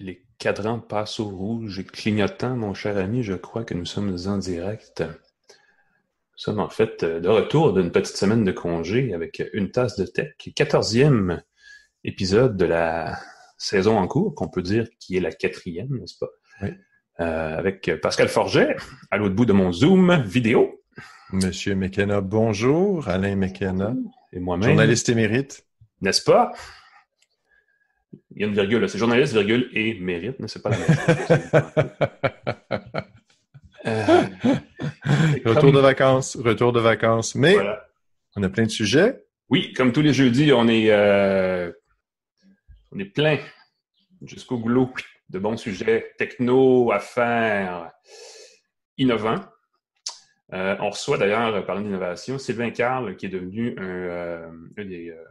les cadrans passent au rouge et clignotant, mon cher ami, je crois que nous sommes en direct. Nous sommes en fait de retour d'une petite semaine de congé avec une tasse de tech, quatorzième épisode de la saison en cours, qu'on peut dire qui est la quatrième, n'est-ce pas? Oui. Euh, avec Pascal Forget, à l'autre bout de mon Zoom vidéo. Monsieur McKenna, bonjour. Alain McKenna. Et moi-même. Journaliste émérite. N'est-ce pas? Il y a une virgule, c'est journaliste, virgule, et mérite, mais c'est pas la même chose. euh, retour comme... de vacances, retour de vacances. Mais voilà. on a plein de sujets. Oui, comme tous les jeudis, on est, euh, on est plein jusqu'au goulot de bons sujets techno, affaires, innovants. Euh, on reçoit d'ailleurs, parlant d'innovation, Sylvain Carl, qui est devenu un, euh, un des. Euh,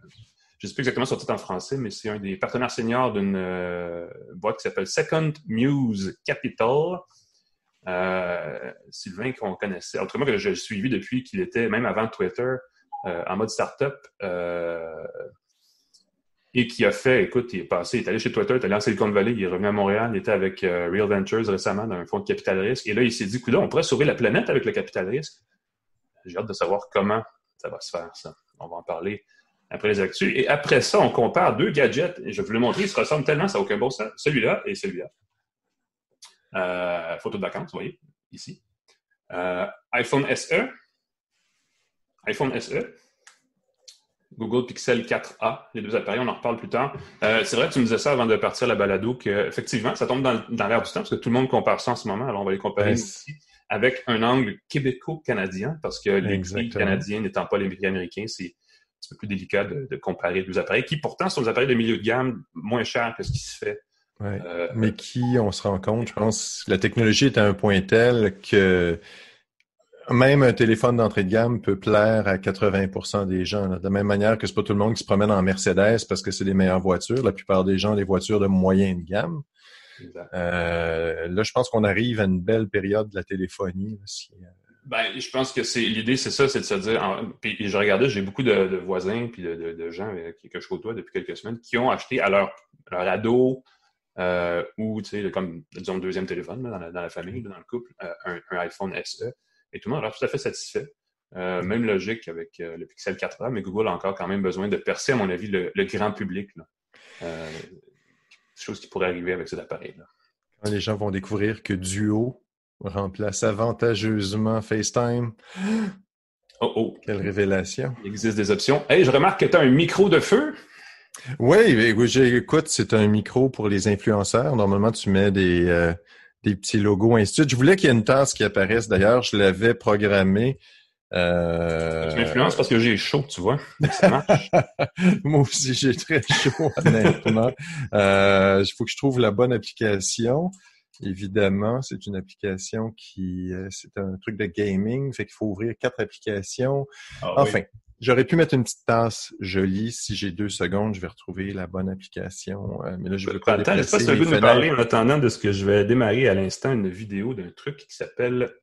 je ne sais plus exactement son titre en français, mais c'est un des partenaires seniors d'une euh, boîte qui s'appelle Second Muse Capital. Sylvain, qu'on connaissait, autrement que j'ai suivi depuis qu'il était, même avant Twitter, en mode startup et qui a fait, écoute, il est passé, il est allé chez Twitter, il est allé en Silicon Valley, il est revenu à Montréal, il était avec euh, Real Ventures récemment dans un fonds de capital risque, et là, il s'est dit, écoute, on pourrait sauver la planète avec le capital risque. J'ai hâte de savoir comment ça va se faire, ça. On va en parler après les actus. Et après ça, on compare deux gadgets, et je vais vous le montrer, ils se ressemblent tellement, ça n'a aucun bon sens. Celui-là et celui-là. Euh, photo de vacances, vous voyez, ici. Euh, iPhone SE. iPhone SE. Google Pixel 4a, les deux appareils, on en reparle plus tard. Euh, c'est vrai que tu me disais ça avant de partir à la balado, qu'effectivement, ça tombe dans, dans l'air du temps, parce que tout le monde compare ça en ce moment, alors on va les comparer aussi avec un angle québéco-canadien, parce que les prix canadiens n'étant pas les prix américains, c'est petit peu plus délicat de, de, comparer deux appareils, qui pourtant sont des appareils de milieu de gamme moins chers que ce qui se fait. Ouais. Euh, Mais qui, on se rend compte, je pense, la technologie est à un point tel que même un téléphone d'entrée de gamme peut plaire à 80% des gens. Là. De la même manière que c'est pas tout le monde qui se promène en Mercedes parce que c'est les meilleures voitures. La plupart des gens, des voitures de moyenne gamme. Euh, là, je pense qu'on arrive à une belle période de la téléphonie. Là, si, euh... ben, je pense que c'est l'idée, c'est ça, c'est de se dire. Puis je regardais, j'ai beaucoup de, voisins puis de, gens avec, que je côtoie depuis quelques semaines qui ont acheté à leur, leur ado euh, ou, tu sais, comme disons deuxième téléphone dans, la, dans, la, famille, dans le couple, euh, un, iPhone SE. Et tout le monde l'air tout à fait satisfait. Euh, même logique avec euh, le Pixel 4a, mais Google a encore quand même besoin de percer, à mon avis, le, grand public. Là. Euh, chose qui pourrait arriver avec cet appareil-là. Quand les gens vont découvrir que Duo remplace avantageusement FaceTime. Oh oh! Quelle révélation! Il existe des options. Hey, je remarque que tu as un micro de feu. Oui, écoute, c'est un micro pour les influenceurs. Normalement, tu mets des, euh, des petits logos, ainsi Je voulais qu'il y ait une tasse qui apparaisse. D'ailleurs, je l'avais programmé. Euh... Tu m'influences parce que j'ai chaud, tu vois. Ça marche. Moi aussi, j'ai très chaud, honnêtement. euh, il faut que je trouve la bonne application. Évidemment, c'est une application qui... Euh, c'est un truc de gaming, fait qu'il faut ouvrir quatre applications. Ah, enfin, oui. J'aurais pu mettre une petite tasse jolie. Si j'ai deux secondes, je vais retrouver la bonne application. Euh, mais là, je vais pas Attends, je sais pas si tu nous parler en attendant de ce que je vais démarrer à l'instant une vidéo d'un truc qui s'appelle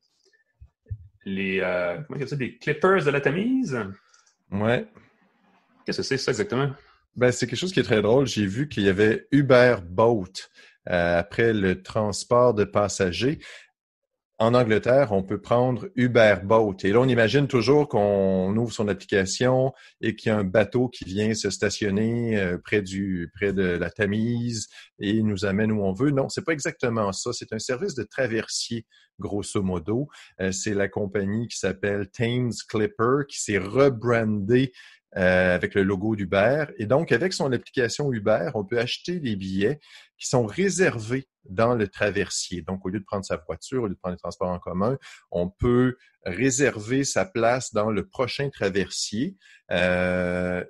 les euh, comment ça, des clippers de la Tamise? Ouais. Qu'est-ce que c'est ça exactement? Ben, c'est quelque chose qui est très drôle. J'ai vu qu'il y avait Uber Boat après le transport de passagers en Angleterre, on peut prendre Uber Boat. Et là, on imagine toujours qu'on ouvre son application et qu'il y a un bateau qui vient se stationner euh, près du près de la Tamise et nous amène où on veut. Non, c'est pas exactement ça. C'est un service de traversier, grosso modo. Euh, c'est la compagnie qui s'appelle Thames Clipper qui s'est rebrandée euh, avec le logo d'Uber. Et donc, avec son application Uber, on peut acheter des billets qui sont réservés dans le traversier. Donc, au lieu de prendre sa voiture, au lieu de prendre les transports en commun, on peut réserver sa place dans le prochain traversier. Euh,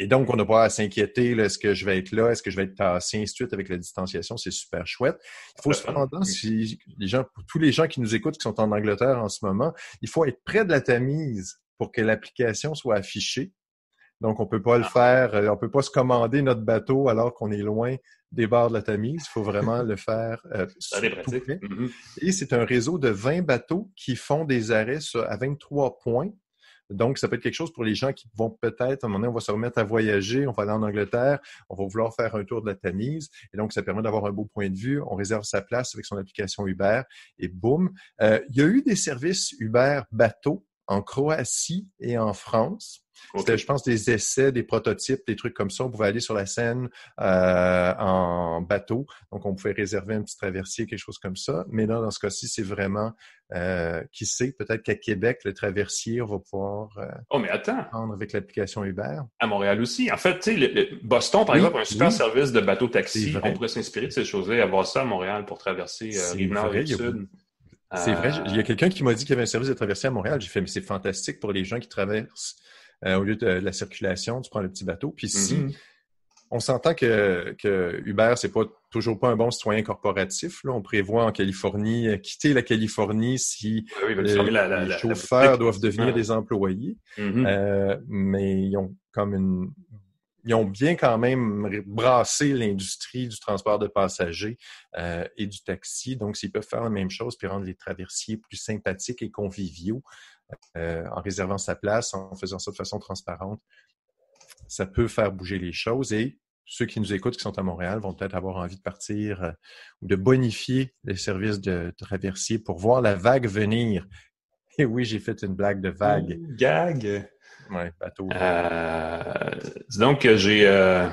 et donc, on n'a pas à s'inquiéter, est-ce que je vais être là, est-ce que je vais être tassé, ainsi de suite, avec la distanciation, c'est super chouette. Il faut cependant, si les gens, pour tous les gens qui nous écoutent, qui sont en Angleterre en ce moment, il faut être près de la Tamise pour que l'application soit affichée. Donc, on peut pas le faire, euh, on peut pas se commander notre bateau alors qu'on est loin des bords de la Tamise. Il faut vraiment le faire euh, Ça. Mhm. Et c'est un réseau de 20 bateaux qui font des arrêts sur- à 23 points Donc, ça peut être quelque chose pour les gens qui vont peut-être, à un moment donné, on va se remettre à voyager, on va aller en Angleterre, on va vouloir faire un tour de la Tamise. Et donc, ça permet d'avoir un beau point de vue. On réserve sa place avec son application Uber et boum. Euh, il y a eu des services Uber bateau en Croatie et en France. C'était, je pense, des essais, des prototypes, des trucs comme ça. On pouvait aller sur la Seine euh, en bateau. Donc, on pouvait réserver un petit traversier, quelque chose comme ça. Mais là, dans ce cas-ci, c'est vraiment, euh, qui sait, peut-être qu'à Québec, le traversier, on va pouvoir euh, oh, mais attends. prendre avec l'application Uber. À Montréal aussi. En fait, tu sais, Boston, par exemple, a un super service de bateau-taxi. On pourrait s'inspirer de ces choses-là et avoir ça à Montréal pour traverser euh, Rive-Nord et Sud. C'est vrai. Il y a quelqu'un qui m'a dit qu'il y avait un service de traversée à Montréal. J'ai fait, mais c'est fantastique pour les gens qui traversent euh, au lieu de, la circulation, tu prends le petit bateau. Puis si mm-hmm. on s'entend que, que Uber, c'est pas toujours pas un bon citoyen corporatif. Là. On prévoit en Californie euh, quitter la Californie si oui, les chauffeurs doivent devenir des employés. Mm-hmm. euh, mais ils ont comme une ils ont bien quand même brassé l'industrie du transport de passagers euh, et du taxi. Donc, s'ils peuvent faire la même chose puis rendre les traversiers plus sympathiques et conviviaux, euh, en réservant sa place, en faisant ça de façon transparente, ça peut faire bouger les choses et ceux qui nous écoutent, qui sont à Montréal, vont peut-être avoir envie de partir euh, ou de bonifier les services de traversier pour voir la vague venir. Et oui, j'ai fait une blague de vague. Gag? Ouais, bateau. Euh, donc, j'ai. Euh,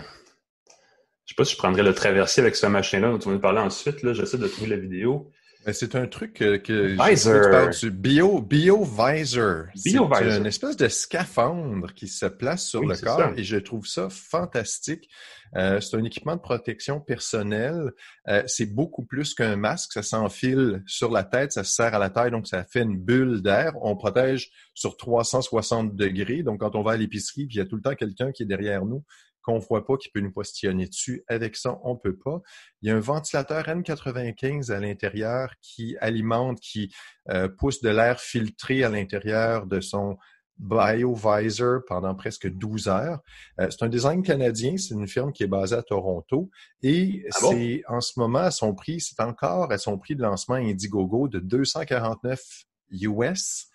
je sais pas si je prendrais le traversier avec ce machin-là dont vas nous parler ensuite. Là, j'essaie de trouver la vidéo. C'est un truc que, que Visor. du bio, BioVisor. BioVisor. C'est une espèce de scaphandre qui se place sur le corps et je trouve ça fantastique. Euh, c'est un équipement de protection personnelle. Euh, c'est beaucoup plus qu'un masque. Ça s'enfile sur la tête, ça se serre à la taille, donc ça fait une bulle d'air. On protège sur 360 degrés. Donc, quand on va à l'épicerie, puis il y a tout le temps quelqu'un qui est derrière nous qu'on ne voit pas, qui peut nous postillonner dessus. Avec ça, on ne peut pas. Il y a un ventilateur N95 à l'intérieur qui alimente, qui euh, pousse de l'air filtré à l'intérieur de son BioVisor pendant presque 12 heures. Euh, c'est un design canadien, c'est une firme qui est basée à Toronto et ah c'est en ce moment à son prix, c'est encore à son prix de lancement Indiegogo de 249 US.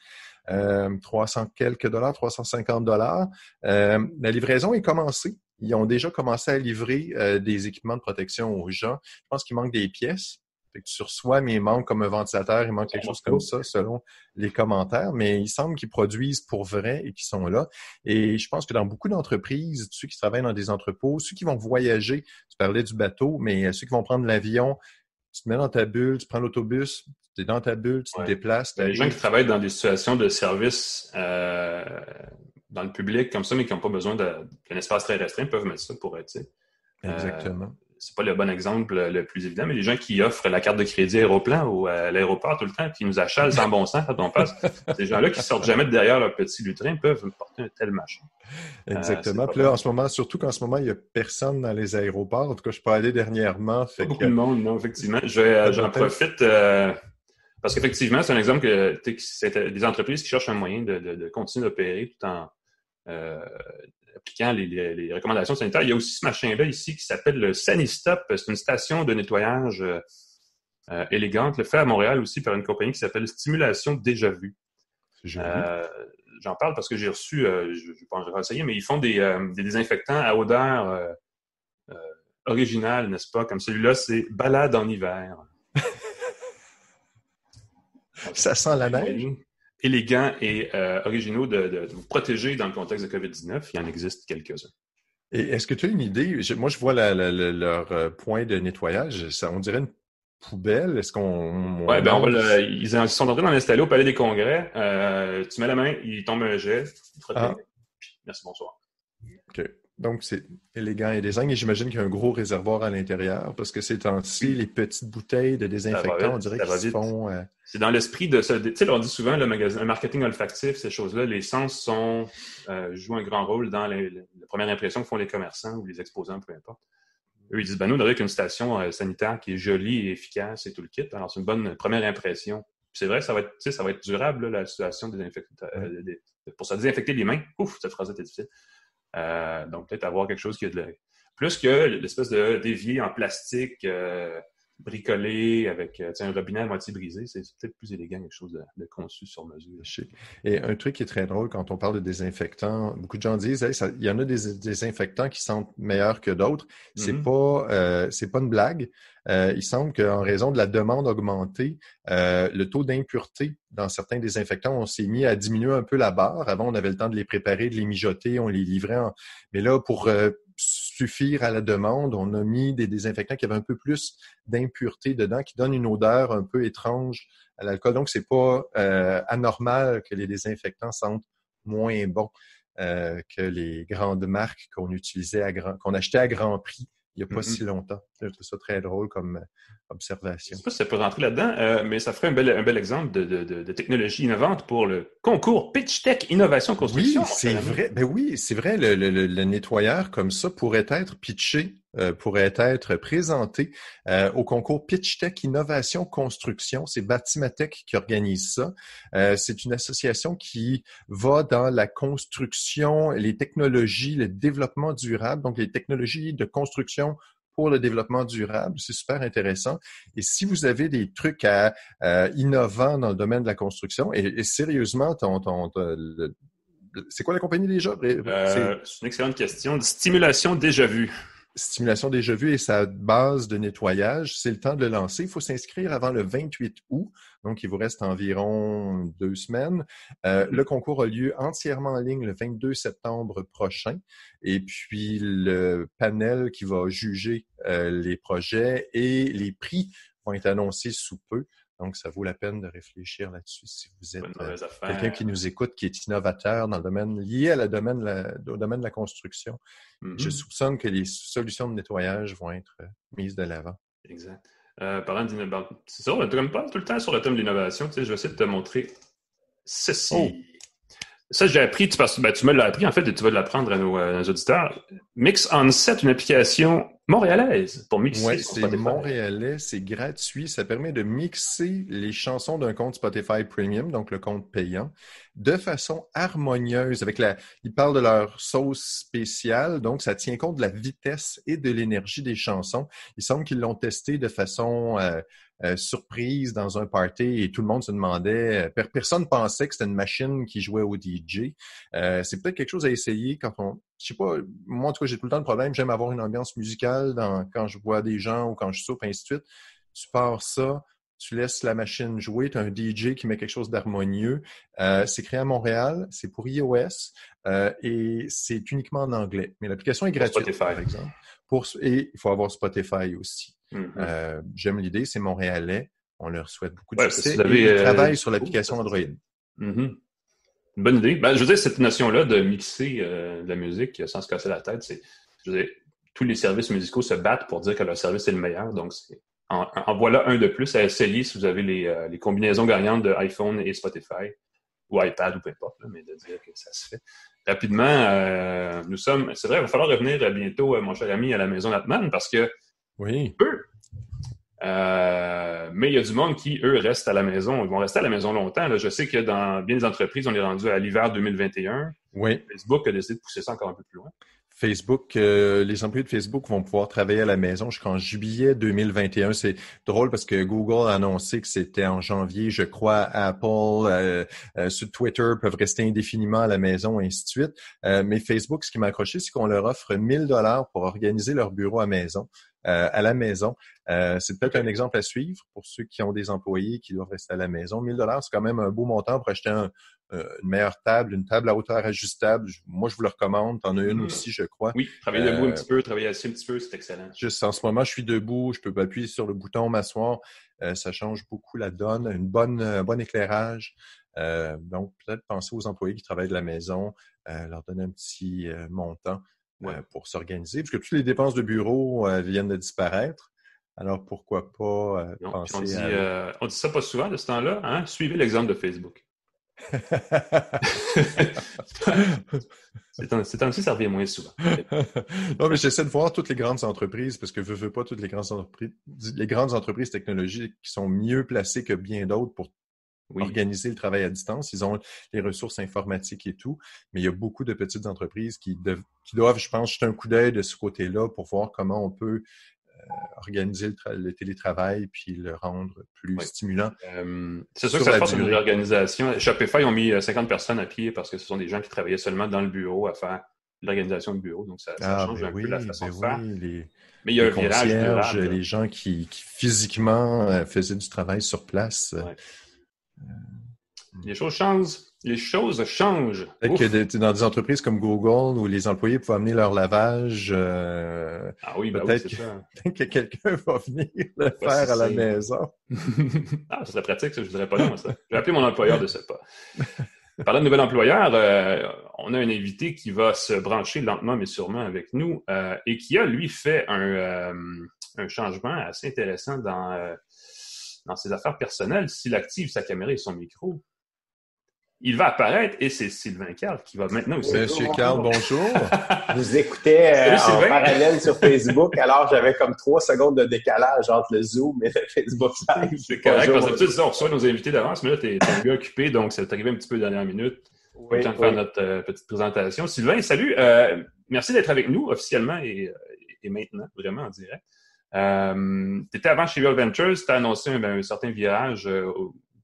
Euh, 300 quelques dollars, 350 dollars. Euh, la livraison est commencée. Ils ont déjà commencé à livrer euh, des équipements de protection aux gens. Je pense qu'il manque des pièces. Fait que tu reçois, mais il manque comme un ventilateur, il manque quelque chose comme ça selon les commentaires, mais il semble qu'ils produisent pour vrai et qu'ils sont là. Et je pense que dans beaucoup d'entreprises, ceux qui travaillent dans des entrepôts, ceux qui vont voyager, tu parlais du bateau, mais euh, ceux qui vont prendre l'avion, tu te mets dans ta bulle, tu prends l'autobus, tu es dans ta bulle, tu te déplaces. Les gens qui travaillent dans des situations de service euh, dans le public comme ça, mais qui n'ont pas besoin d'un espace très restreint, peuvent mettre ça pour être. Exactement. Euh, c'est pas le bon exemple le plus évident, mais les gens qui offrent la carte de crédit aéroplan ou à l'aéroport tout le temps, qui nous achalent sans bon sens quand on passe, ces gens-là qui sortent jamais de derrière leur petit lutrin peuvent porter un tel machin. Euh, Exactement. Puis là, en ce moment, surtout qu'en ce moment, il n'y a personne dans les aéroports. En tout cas, je peux aller dernièrement. Fait beaucoup de monde, non, effectivement. Euh, j'en profite. Parce qu'effectivement, c'est un exemple que c'est des entreprises qui cherchent un moyen de, de, de continuer d'opérer tout en euh, appliquant les, les, recommandations sanitaires. Il y a aussi ce machin-là ici qui s'appelle le Sanistop. C'est une station de nettoyage euh, euh, élégante, le fait à Montréal aussi par une compagnie qui s'appelle Stimulation Déjà Vu. Euh, J'en parle parce que j'ai reçu, je ne vais pas renseigner, mais ils font des, des désinfectants à odeur originale, n'est-ce pas? Comme celui-là, c'est Balade en hiver. Ça sent la neige? Élégants et euh, originaux de, vous protéger dans le contexte de COVID-19. Il y en existe quelques-uns. Et est-ce que tu as une idée? moi, je vois leur euh, point de nettoyage. Ça, on dirait une poubelle. Est-ce qu'on. Oui, ben on va ils sont en train d'en installer au Palais des Congrès. Euh, tu mets la main, il tombe un jet, ah. Merci, bonsoir. OK. Donc, c'est élégant et design. Et j'imagine qu'il y a un gros réservoir à l'intérieur parce que c'est ci les petites bouteilles de désinfectant, on dirait qu'ils se font. Euh, c'est dans l'esprit de ce. Tu sais, on dit souvent le, magasin, le marketing olfactif, ces choses-là, les sens sont, euh, jouent un grand rôle dans les, la première impression que font les commerçants ou les exposants, peu importe. Eux, ils disent, ben nous, on aurait qu'une station euh, sanitaire qui est jolie et efficace et tout le kit. Alors, c'est une bonne première impression. C'est vrai, ça va être, ça va être durable, la situation des pour se désinfecter les mains. Ouf, cette phrase était difficile. Donc, peut-être avoir quelque chose qui a de plus que l'espèce de dévier en plastique euh, bricolé avec euh, un robinet à moitié brisé, c'est peut-être plus élégant, quelque chose de, conçu sur mesure. Et un truc qui est très drôle quand on parle de désinfectants, beaucoup de gens disent il y en a des désinfectants qui sentent meilleurs que d'autres. C'est mm-hmm. pas euh, c'est pas une blague. Euh, il semble qu'en raison de la demande augmentée, le taux d'impureté dans certains désinfectants, on s'est mis à diminuer un peu la barre. Avant, on avait le temps de les préparer, de les mijoter, on les livrait. En... Mais là, pour suffire à la demande. On a mis des désinfectants qui avaient un peu plus d'impureté dedans, qui donnent une odeur un peu étrange à l'alcool. Donc, c'est pas euh, anormal que les désinfectants sentent moins bons euh, que les grandes marques qu'on utilisait qu'on achetait à grand prix il n'y a pas mm-hmm. si longtemps. Je trouve ça très drôle comme euh, observation. Je ne sais pas si ça peut rentrer là-dedans, mais ça ferait un bel, un bel exemple de, de, de, technologie innovante pour le concours Pitch Tech Innovation Construction. Oui, c'est vrai. Ben oui, c'est vrai. Le, le, le, nettoyeur comme ça pourrait être pitché euh, pourrait être présenté euh, au concours Pitch Tech Innovation Construction. C'est Batimatech qui organise ça. Euh, c'est une association qui va dans la construction, les technologies, le développement durable, donc les technologies de construction pour le développement durable. C'est super intéressant. Et si vous avez des trucs à, innovants dans le domaine de la construction, et, sérieusement, ton, ton, c'est quoi la compagnie déjà? c'est une excellente question. Stimulation déjà vue stimulation déjà vue et sa base de nettoyage, c'est le temps de le lancer. Il faut s'inscrire avant le 28 août, donc il vous reste environ deux semaines. Euh, le concours a lieu entièrement en ligne le 22 septembre prochain. Et puis le panel qui va juger euh, les projets et les prix vont être annoncés sous peu. Donc, ça vaut la peine de réfléchir là-dessus si vous êtes euh, quelqu'un qui nous écoute, qui est innovateur dans le domaine lié à la domaine, au domaine de la construction. Je mm-hmm. soupçonne que les solutions de nettoyage vont être euh, mises de l'avant. Exact. Euh, parlant d'innovation, c'est ça, on ne pas tout le temps sur le thème de l'innovation. Tu sais, je vais essayer de te montrer ceci. Oh. Ça, j'ai appris, tu, parce, ben, tu me l'as appris, en fait, et tu vas l'apprendre à nos, à nos auditeurs. Mix on Set, une application montréalaise pour mixer. Oui, c'est montréalais, c'est gratuit. Ça permet de mixer les chansons d'un compte Spotify Premium, donc le compte payant, de façon harmonieuse. Avec la, ils parlent de leur sauce spéciale, donc ça tient compte de la vitesse et de l'énergie des chansons. Il semble qu'ils l'ont testé de façon euh, euh, surprise dans un party et tout le monde se demandait, euh, personne pensait que c'était une machine qui jouait au DJ. Euh, c'est peut-être quelque chose à essayer quand on, je sais pas, moi en tout cas j'ai tout le temps le problème, j'aime avoir une ambiance musicale dans, quand je vois des gens ou quand je soupe, ainsi de suite. Tu pars ça, tu laisses la machine jouer, tu as un DJ qui met quelque chose d'harmonieux. c'est créé à Montréal, c'est pour iOS et c'est uniquement en anglais. Mais l'application est gratuite, Spotify. par exemple. Pour, et il faut avoir Spotify aussi. Mm-hmm. Euh, j'aime l'idée, c'est montréalais. On leur souhaite beaucoup de succès. Ils euh, travaillent sur l'application Android. Mm-hmm. Bonne idée. Ben, je veux dire, cette notion-là de mixer euh, de la musique sans se casser la tête, c'est, tous les services musicaux se battent pour dire que leur service est le meilleur. Donc, en, voilà un de plus à essayer si vous avez les, les, combinaisons gagnantes de iPhone et Spotify ou iPad ou peu importe, mais de dire que ça se fait. Rapidement, nous sommes, c'est vrai, il va falloir revenir bientôt, mon cher ami, à la maison Natman parce que oui. Euh, mais il y a du monde qui, eux, restent à la maison. Ils vont rester à la maison longtemps. Là. Je sais que dans bien des entreprises, on est rendu à l'hiver 2021. Oui. Facebook a décidé de pousser ça encore un peu plus loin. Facebook, euh, les employés de Facebook vont pouvoir travailler à la maison jusqu'en juillet 2021. C'est drôle parce que Google a annoncé que c'était en janvier, je crois, Apple, euh, sur Twitter peuvent rester indéfiniment à la maison, et ainsi de suite. mais Facebook, ce qui m'a accroché, c'est qu'on leur offre 1000 dollars pour organiser leur bureau à maison. Euh, à la maison. Euh, c'est peut-être un exemple à suivre pour ceux qui ont des employés qui doivent rester à la maison. 1000 dollars, c'est quand même un beau montant pour acheter euh, une meilleure table, une table à hauteur ajustable. Moi, je vous le recommande. T'en as une mm. aussi, je crois. Oui, travailler debout un petit peu, travailler assis un petit peu, c'est excellent. Juste en ce moment, je suis debout, je peux appuyer sur le bouton, m'asseoir. ça change beaucoup la donne. Une bonne, un bon éclairage. donc, peut-être penser aux employés qui travaillent de la maison, leur donner un petit montant. Euh, pour s'organiser, puisque toutes les dépenses de bureau euh, viennent de disparaître. Alors pourquoi pas euh, penser on dit, à... on dit ça pas souvent de ce temps-là. Hein? Suivez l'exemple de Facebook. c'est temps-ci, ça revient moins souvent. non, mais j'essaie de voir toutes les grandes entreprises, parce que je veux pas toutes les grandes entreprises, les grandes entreprises technologiques qui sont mieux placées que bien d'autres pour organiser le travail à distance. Ils ont les ressources informatiques et tout, mais il y a beaucoup de petites entreprises qui, qui doivent, je pense, jeter un coup d'œil de ce côté-là pour voir comment on peut organiser le, télétravail puis le rendre plus stimulant. c'est sûr que ça se passe une l'organisation. Shopify ont mis 50 personnes à pied parce que ce sont des gens qui travaillaient seulement dans le bureau à faire l'organisation du bureau. Donc, ça, ah, change ben un peu la façon ben de faire. Mais il y a un virage Les gens qui, physiquement euh, faisaient du travail sur place. Euh, les choses changent. Les choses changent. Que dans des entreprises comme Google où les employés pouvaient amener leur lavage, euh, ah oui, ben peut-être que, quelqu'un va venir le faire à la maison. ah, ça serait pratique, ça, je dirais pas non, ça. Je vais appeler mon employeur de ce pas. Parlant de nouvel employeur, euh, on a un invité qui va se brancher lentement mais sûrement avec nous euh, et qui a, lui, fait un, euh, un changement assez intéressant dans, dans ses affaires personnelles. S'il active sa caméra et son micro, il va apparaître et c'est Sylvain Carl qui va maintenant aussi. Monsieur Carl, bonjour. Je vous écoutais euh, en parallèle sur Facebook, alors j'avais comme trois secondes de décalage entre le Zoom et le Facebook Live. C'est correct, parce que on reçoit nos invités d'avance, mais là, tu es, un peu occupé, donc c'est arrivé un petit peu dernière minute. Oui, temps de faire notre euh, petite présentation. Sylvain, salut. Euh, merci d'être avec nous officiellement et, et, maintenant, vraiment en direct. Tu étais avant chez Real Ventures, tu as annoncé un, un certain virage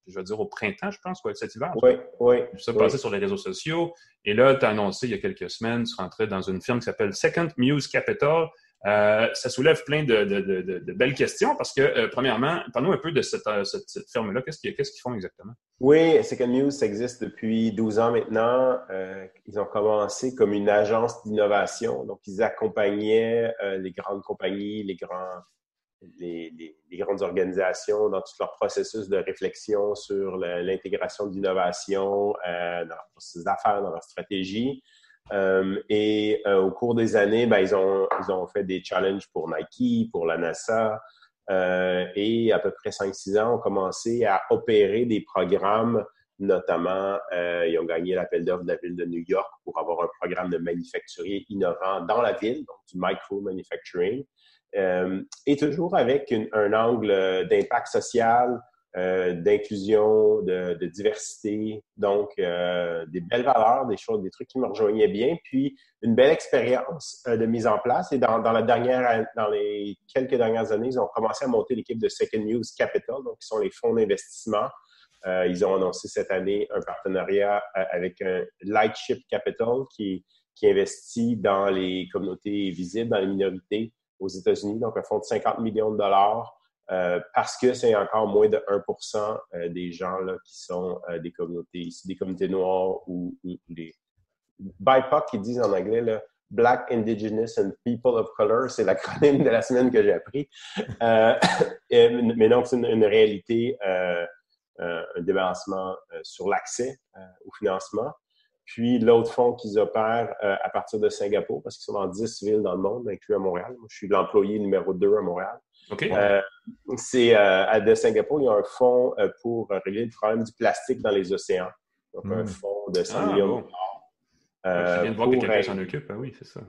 je vais dire au printemps, je pense, cet hiver. Oui, oui. Ça passé sur les réseaux sociaux. Et là, tu as annoncé il y a quelques semaines, tu rentrais dans une firme qui s'appelle Second Muse Capital. Euh, ça soulève plein de, belles questions parce que, euh, premièrement, parle-nous un peu de cette, euh, firme-là. Qu'est-ce qu'ils font exactement? Oui, Second ça existe depuis 12 ans maintenant. ils ont commencé comme une agence d'innovation. Donc, ils accompagnaient les grandes compagnies, les grandes organisations dans tout leur processus de réflexion sur l'intégration d'innovation dans leurs processus d'affaires, dans leur stratégie. Euh, et euh, au cours des années, ben, ils, ont, ils ont fait des challenges pour Nike, pour la NASA, et à peu près 5-6 ans, ont commencé à opérer des programmes Notamment, ils ont gagné l'appel d'offres de la ville de New York pour avoir un programme de manufacturier innovant dans la ville, donc du micro-manufacturing. Euh, et toujours avec un angle d'impact social, euh, d'inclusion, de, diversité, donc euh, des belles valeurs, des choses, des trucs qui me rejoignaient bien, puis une belle expérience de mise en place. Et dans, la dernière, dans les quelques dernières années, ils ont commencé à monter l'équipe de Second News Capital, donc qui sont les fonds d'investissement. ils ont annoncé cette année un partenariat avec un Lightship Capital qui, qui investit dans les communautés visibles, dans les minorités, aux États-Unis, donc un fonds de 50 millions de dollars, euh, parce que c'est encore moins de 1% euh, des gens là, qui sont euh, des communautés noires ou, des BIPOC qui disent en anglais là, Black, Indigenous and People of Color, c'est l'acronyme de la semaine que j'ai appris. mais donc, c'est une, réalité, un débarrassement sur l'accès au financement. Puis l'autre fonds qu'ils opèrent à partir de Singapour, parce qu'ils sont dans 10 villes dans le monde, inclus à Montréal. Moi, je suis l'employé numéro 2 à Montréal. Euh, c'est euh, à de Singapour, il y a un fonds pour régler le problème du plastique dans les océans. Donc, un hmm. fonds de 100 ah, millions de dollars. je viens de voir que quelqu'un s'en occupe. Ah oui, c'est ça.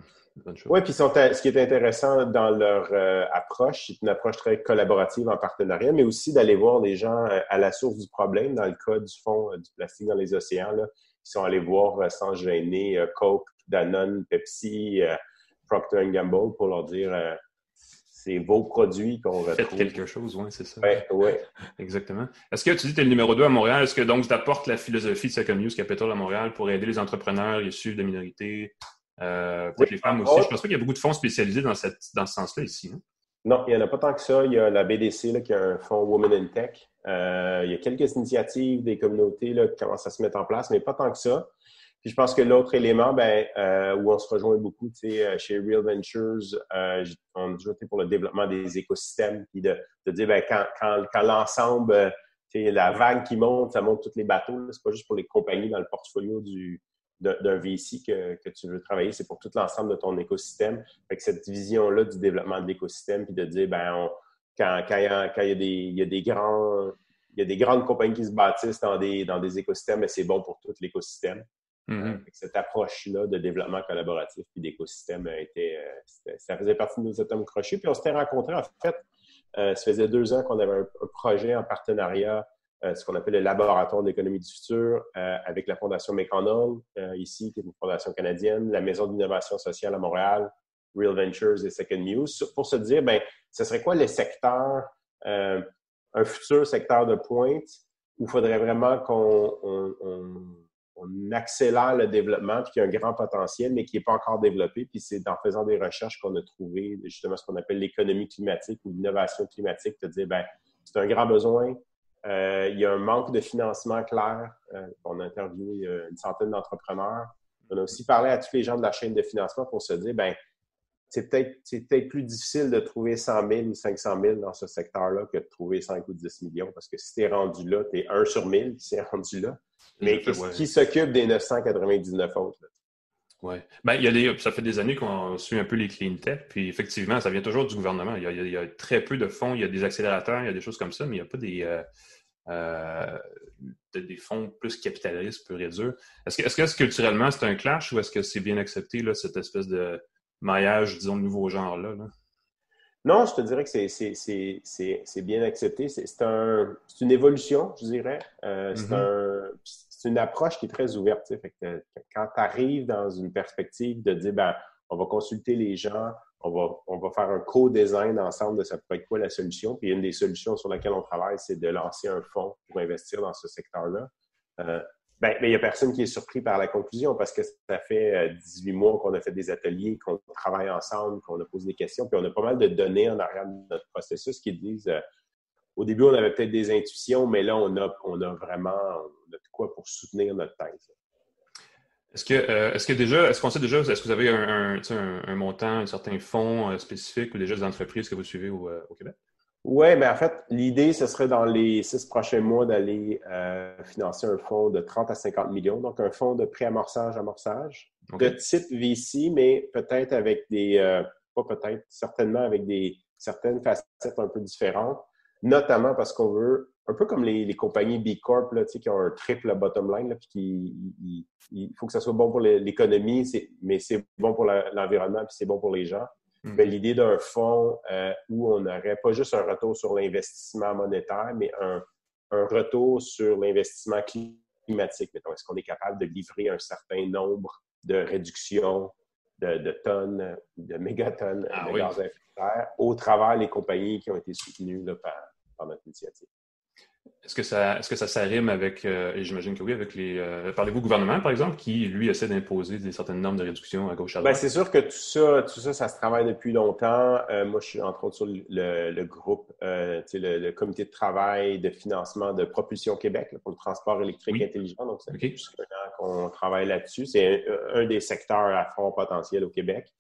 Oui, puis ce qui est intéressant dans leur approche, c'est une approche très collaborative en partenariat, mais aussi d'aller voir les gens à la source du problème. Dans le cas du fonds du plastique dans les océans, là, qui sont allés voir euh, sans gêner euh, Coke, Danone, Pepsi, euh, Procter Gamble pour leur dire c'est vos produits qu'on retrouve. Faites quelque chose, oui, c'est ça. Oui, oui. Exactement. Est-ce que tu dis que tu es le numéro 2 à Montréal? Est-ce que donc tu apportes la philosophie de Second News Capital à Montréal pour aider les entrepreneurs issus de minorités, peut-être les femmes aussi? Je pense pas qu'il y a beaucoup de fonds spécialisés dans, cette, dans ce sens-là ici. Hein? Non, il n'y en a pas tant que ça. Il y a la BDC là, qui a un fonds Women in Tech. Euh, il y a quelques initiatives des communautés là, qui commencent à se mettre en place, mais pas tant que ça. Je pense que l'autre élément, ben, euh, où on se rejoint beaucoup, euh, chez Real Ventures, on a toujours été pour le développement des écosystèmes, puis de, de dire ben, quand, quand, l'ensemble, la vague qui monte, ça monte tous les bateaux. C'est pas juste pour les compagnies dans le portfolio du, d'un VC que, tu veux travailler, c'est pour tout l'ensemble de ton écosystème. Fait cette vision-là du développement de l'écosystème, puis de dire, ben, quand, quand, il y a, des, il y a des il y a des grandes compagnies qui se bâtissent dans des, dans des écosystèmes, mais c'est bon pour tout l'écosystème. Mm-hmm. cette approche-là de développement collaboratif puis d'écosystème était, euh, ça faisait partie de nos atomes crochus. Puis on s'était rencontrés, en fait, euh, ça faisait deux ans qu'on avait un, un, projet en partenariat euh, ce qu'on appelle le laboratoire d'économie du futur euh, avec la Fondation McConnell, euh, ici, qui est une fondation canadienne, la Maison d'innovation sociale à Montréal, Real Ventures et Second News, pour se dire, ben, ce serait quoi le secteur, euh, un futur secteur de pointe où il faudrait vraiment qu'on on, accélère le développement, y a un grand potentiel, mais qui n'est pas encore développé. Puis c'est en faisant des recherches qu'on a trouvé justement ce qu'on appelle l'économie climatique ou l'innovation climatique, de dire, ben, c'est un grand besoin, euh, il y a un manque de financement clair. Euh, on a interviewé euh, une centaine d'entrepreneurs. On a aussi parlé à tous les gens de la chaîne de financement pour se dire, ben, c'est peut-être peut plus difficile de trouver 100 000 ou 500 000 dans ce secteur-là que de trouver 5 ou 10 millions parce que si tu es rendu là, tu es 1 sur 1000 qui s'est rendu là. Mais qui, s'occupe des 999 autres? Oui. Ben, il y a des, ça fait des années qu'on suit un peu les clean tech, puis effectivement, ça vient toujours du gouvernement. Il y, a, très peu de fonds, il y a des accélérateurs, il y a des choses comme ça, mais il n'y a pas des, euh, euh, des fonds plus capitalistes et dur. Est-ce que, est -ce que culturellement c'est un clash ou est-ce que c'est bien accepté, là, cette espèce de maillage, disons, de nouveau genre-là? Non, je te dirais que c'est bien accepté. C'est un, une évolution, je dirais. Euh, mm-hmm. C'est une approche qui est très ouverte. quand tu arrives dans une perspective de dire, ben, on va consulter les gens, on va, on va faire un co-design ensemble de ça pourrait être quoi la solution. Puis une des solutions sur laquelle on travaille, c'est de lancer un fonds pour investir dans ce secteur-là. Euh, ben, il n'y a personne qui est surpris par la conclusion parce que ça fait 18 euh, mois qu'on a fait des ateliers, qu'on travaille ensemble, qu'on a posé des questions, puis on a pas mal de données en arrière de notre processus qui disent euh, au début, on avait peut-être des intuitions, mais là, on a, on a vraiment de quoi pour soutenir notre thèse. Est-ce que, euh, est-ce que déjà, est-ce qu'on sait déjà, est-ce que vous avez un, montant, un certain fonds spécifique ou déjà des entreprises que vous suivez au Québec? Oui, mais en fait, l'idée, ce serait dans les six prochains mois d'aller euh, financer un fonds de 30 à 50 millions, donc un fonds de pré-amorçage, amorçage, de type VC, mais peut-être avec des, euh, pas peut-être, certainement avec des certaines facettes un peu différentes, notamment parce qu'on veut, un peu comme les, compagnies B Corp, là, qui ont un triple bottom line, là, puis qui, il, faut que ça soit bon pour l'économie, mais c'est bon pour l'environnement, puis c'est bon pour les gens. L'idée d'un fonds euh, où on n'aurait pas juste un retour sur l'investissement monétaire, mais un, retour sur l'investissement climatique. Est-ce qu'on est capable de livrer un certain nombre de réductions de, tonnes, de mégatonnes ah de gaz à effet de serre au travers des compagnies qui ont été soutenues par notre initiative? Est-ce que ça, est-ce que ça s'arrime avec, euh, et j'imagine que oui, avec les, euh, parlez-vous gouvernement, par exemple, qui, lui, essaie d'imposer des certaines normes de réduction à gauche à droite? Bien, c'est sûr que tout ça, tout ça, ça se travaille depuis longtemps. Euh, moi, je suis entre autres sur le, groupe, le, le, comité de travail de financement de Propulsion Québec pour le transport électrique intelligent. Donc, c'est okay. plus qu'on travaille là-dessus. C'est un, des secteurs à fort potentiel au Québec.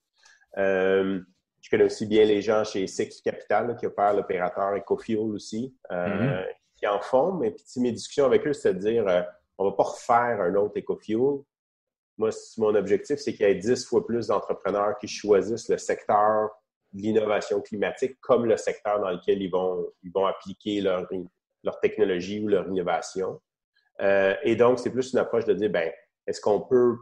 je connais aussi bien les gens chez Six Capital, qui opèrent l'opérateur EcoFuel aussi. Mm-hmm qui en font, mais puis, mes discussions avec eux, c'est de dire euh, on ne va pas refaire un autre EcoFuel. Moi, mon objectif, c'est qu'il y ait 10 fois plus d'entrepreneurs qui choisissent le secteur de l'innovation climatique comme le secteur dans lequel ils vont, ils vont appliquer leur, leur technologie ou leur innovation. Euh, et donc, c'est plus une approche de dire, ben, est-ce qu'on peut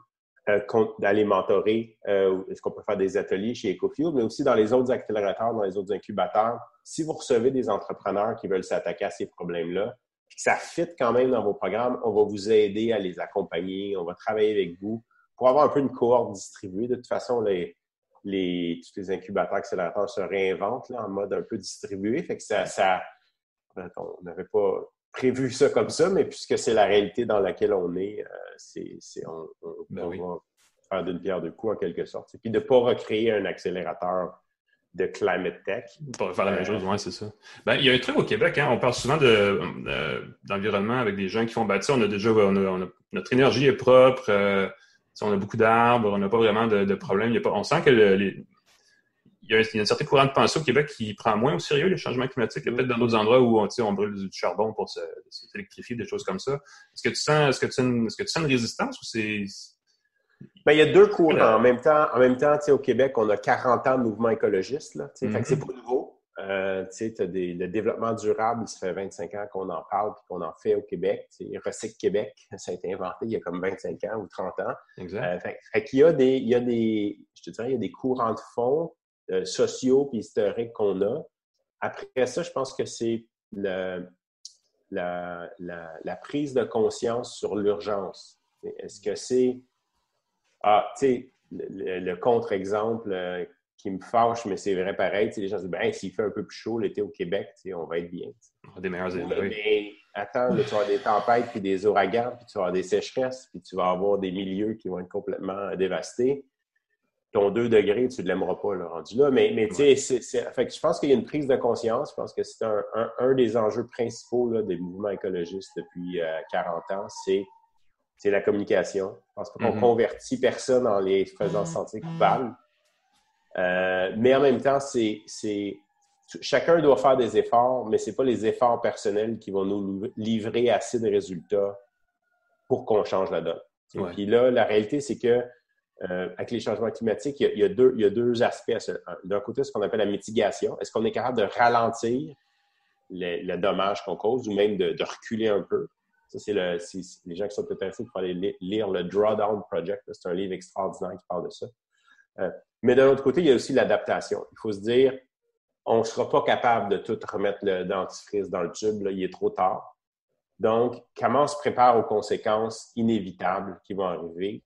euh, d'aller mentorer, euh, est-ce qu'on peut faire des ateliers chez EcoFuel, mais aussi dans les autres accélérateurs, dans les autres incubateurs. Si vous recevez des entrepreneurs qui veulent s'attaquer à ces problèmes-là, puis que ça fit quand même dans vos programmes, on va vous aider à les accompagner, on va travailler avec vous pour avoir un peu une cohorte distribuée. De toute façon, les, les, tous les incubateurs accélérateurs se réinventent là, en mode un peu distribué. Fait que ça, ça on n'avait pas prévu ça comme ça, mais puisque c'est la réalité dans laquelle on est, euh, c'est, on, ben va faire d'une pierre deux coups en quelque sorte. Et puis de ne pas recréer un accélérateur de climate tech. Pas faire la même chose, oui, c'est ça. Ben, il y a un truc au Québec, hein, on parle souvent de, d'environnement avec des gens qui font, ben, on a déjà, notre énergie est propre, euh, on a beaucoup d'arbres, on n'a pas vraiment de, de problème. on sent que les, il y, a, un certain courant de pensée au Québec qui prend moins au sérieux les changements climatiques. Il y a peut-être dans d'autres endroits où on, on brûle du charbon pour s'électrifier, des choses comme ça. Est-ce que tu sens, est-ce que tu est-ce que tu sens une résistance ou c'est. Ben, il y a deux courants. En même temps, en même temps au Québec, on a 40 ans de mouvement écologiste. Là, Fait que c'est mm-hmm. pas nouveau. Euh, des, le développement durable, ça fait 25 ans qu'on en parle et qu'on en fait au Québec. Recycle Québec, ça a été inventé il y a comme 25 ans ou 30 ans. Exact. Euh, fait, qu'il y a des, il y a des, je te dirais, il y a des courants de fond euh, sociaux et historiques qu'on a. Après ça, je pense que c'est la, prise de conscience sur l'urgence. Est-ce que c'est, ah, tu sais, le, contre-exemple, euh, qui me fâche, mais c'est vrai pareil. les gens se disent, ben, s'il fait un peu plus chaud l'été au Québec, on va être bien. On des meilleurs oui, Mais attends, tu vas avoir des tempêtes, puis des ouragans, puis tu vas avoir des sécheresses, puis tu vas avoir des milieux qui vont être complètement dévastés. Ton 2 degrés, tu ne l'aimeras pas, le rendu là. Mais, mais tu sais, je pense qu'il y a une prise de conscience. Je pense que c'est un, des enjeux principaux des mouvements écologistes depuis 40 euh, ans, c'est la communication. Je pense pas qu'on mm-hmm. convertit personne en les faisant mm-hmm. sentir coupables. Euh, mais en même temps, c'est chacun doit faire des efforts, mais ce pas les efforts personnels qui vont nous livrer assez de résultats pour qu'on change la donne. Puis là, la réalité, c'est que euh, avec les changements climatiques, il y a, deux, il y a deux, aspects. D'un côté, ce qu'on appelle la mitigation. Est-ce qu'on est capable de ralentir le, dommage qu'on cause ou même de, reculer un peu? Ça, c'est les gens qui sont intéressés pour aller lire le Drawdown Project. C'est un livre extraordinaire qui parle de ça. Euh, mais d'un autre côté, il y a aussi l'adaptation. Il faut se dire, on ne sera pas capable de tout remettre le dentifrice dans le tube, là, il est trop tard. Donc, comment on se prépare aux conséquences inévitables qui vont arriver?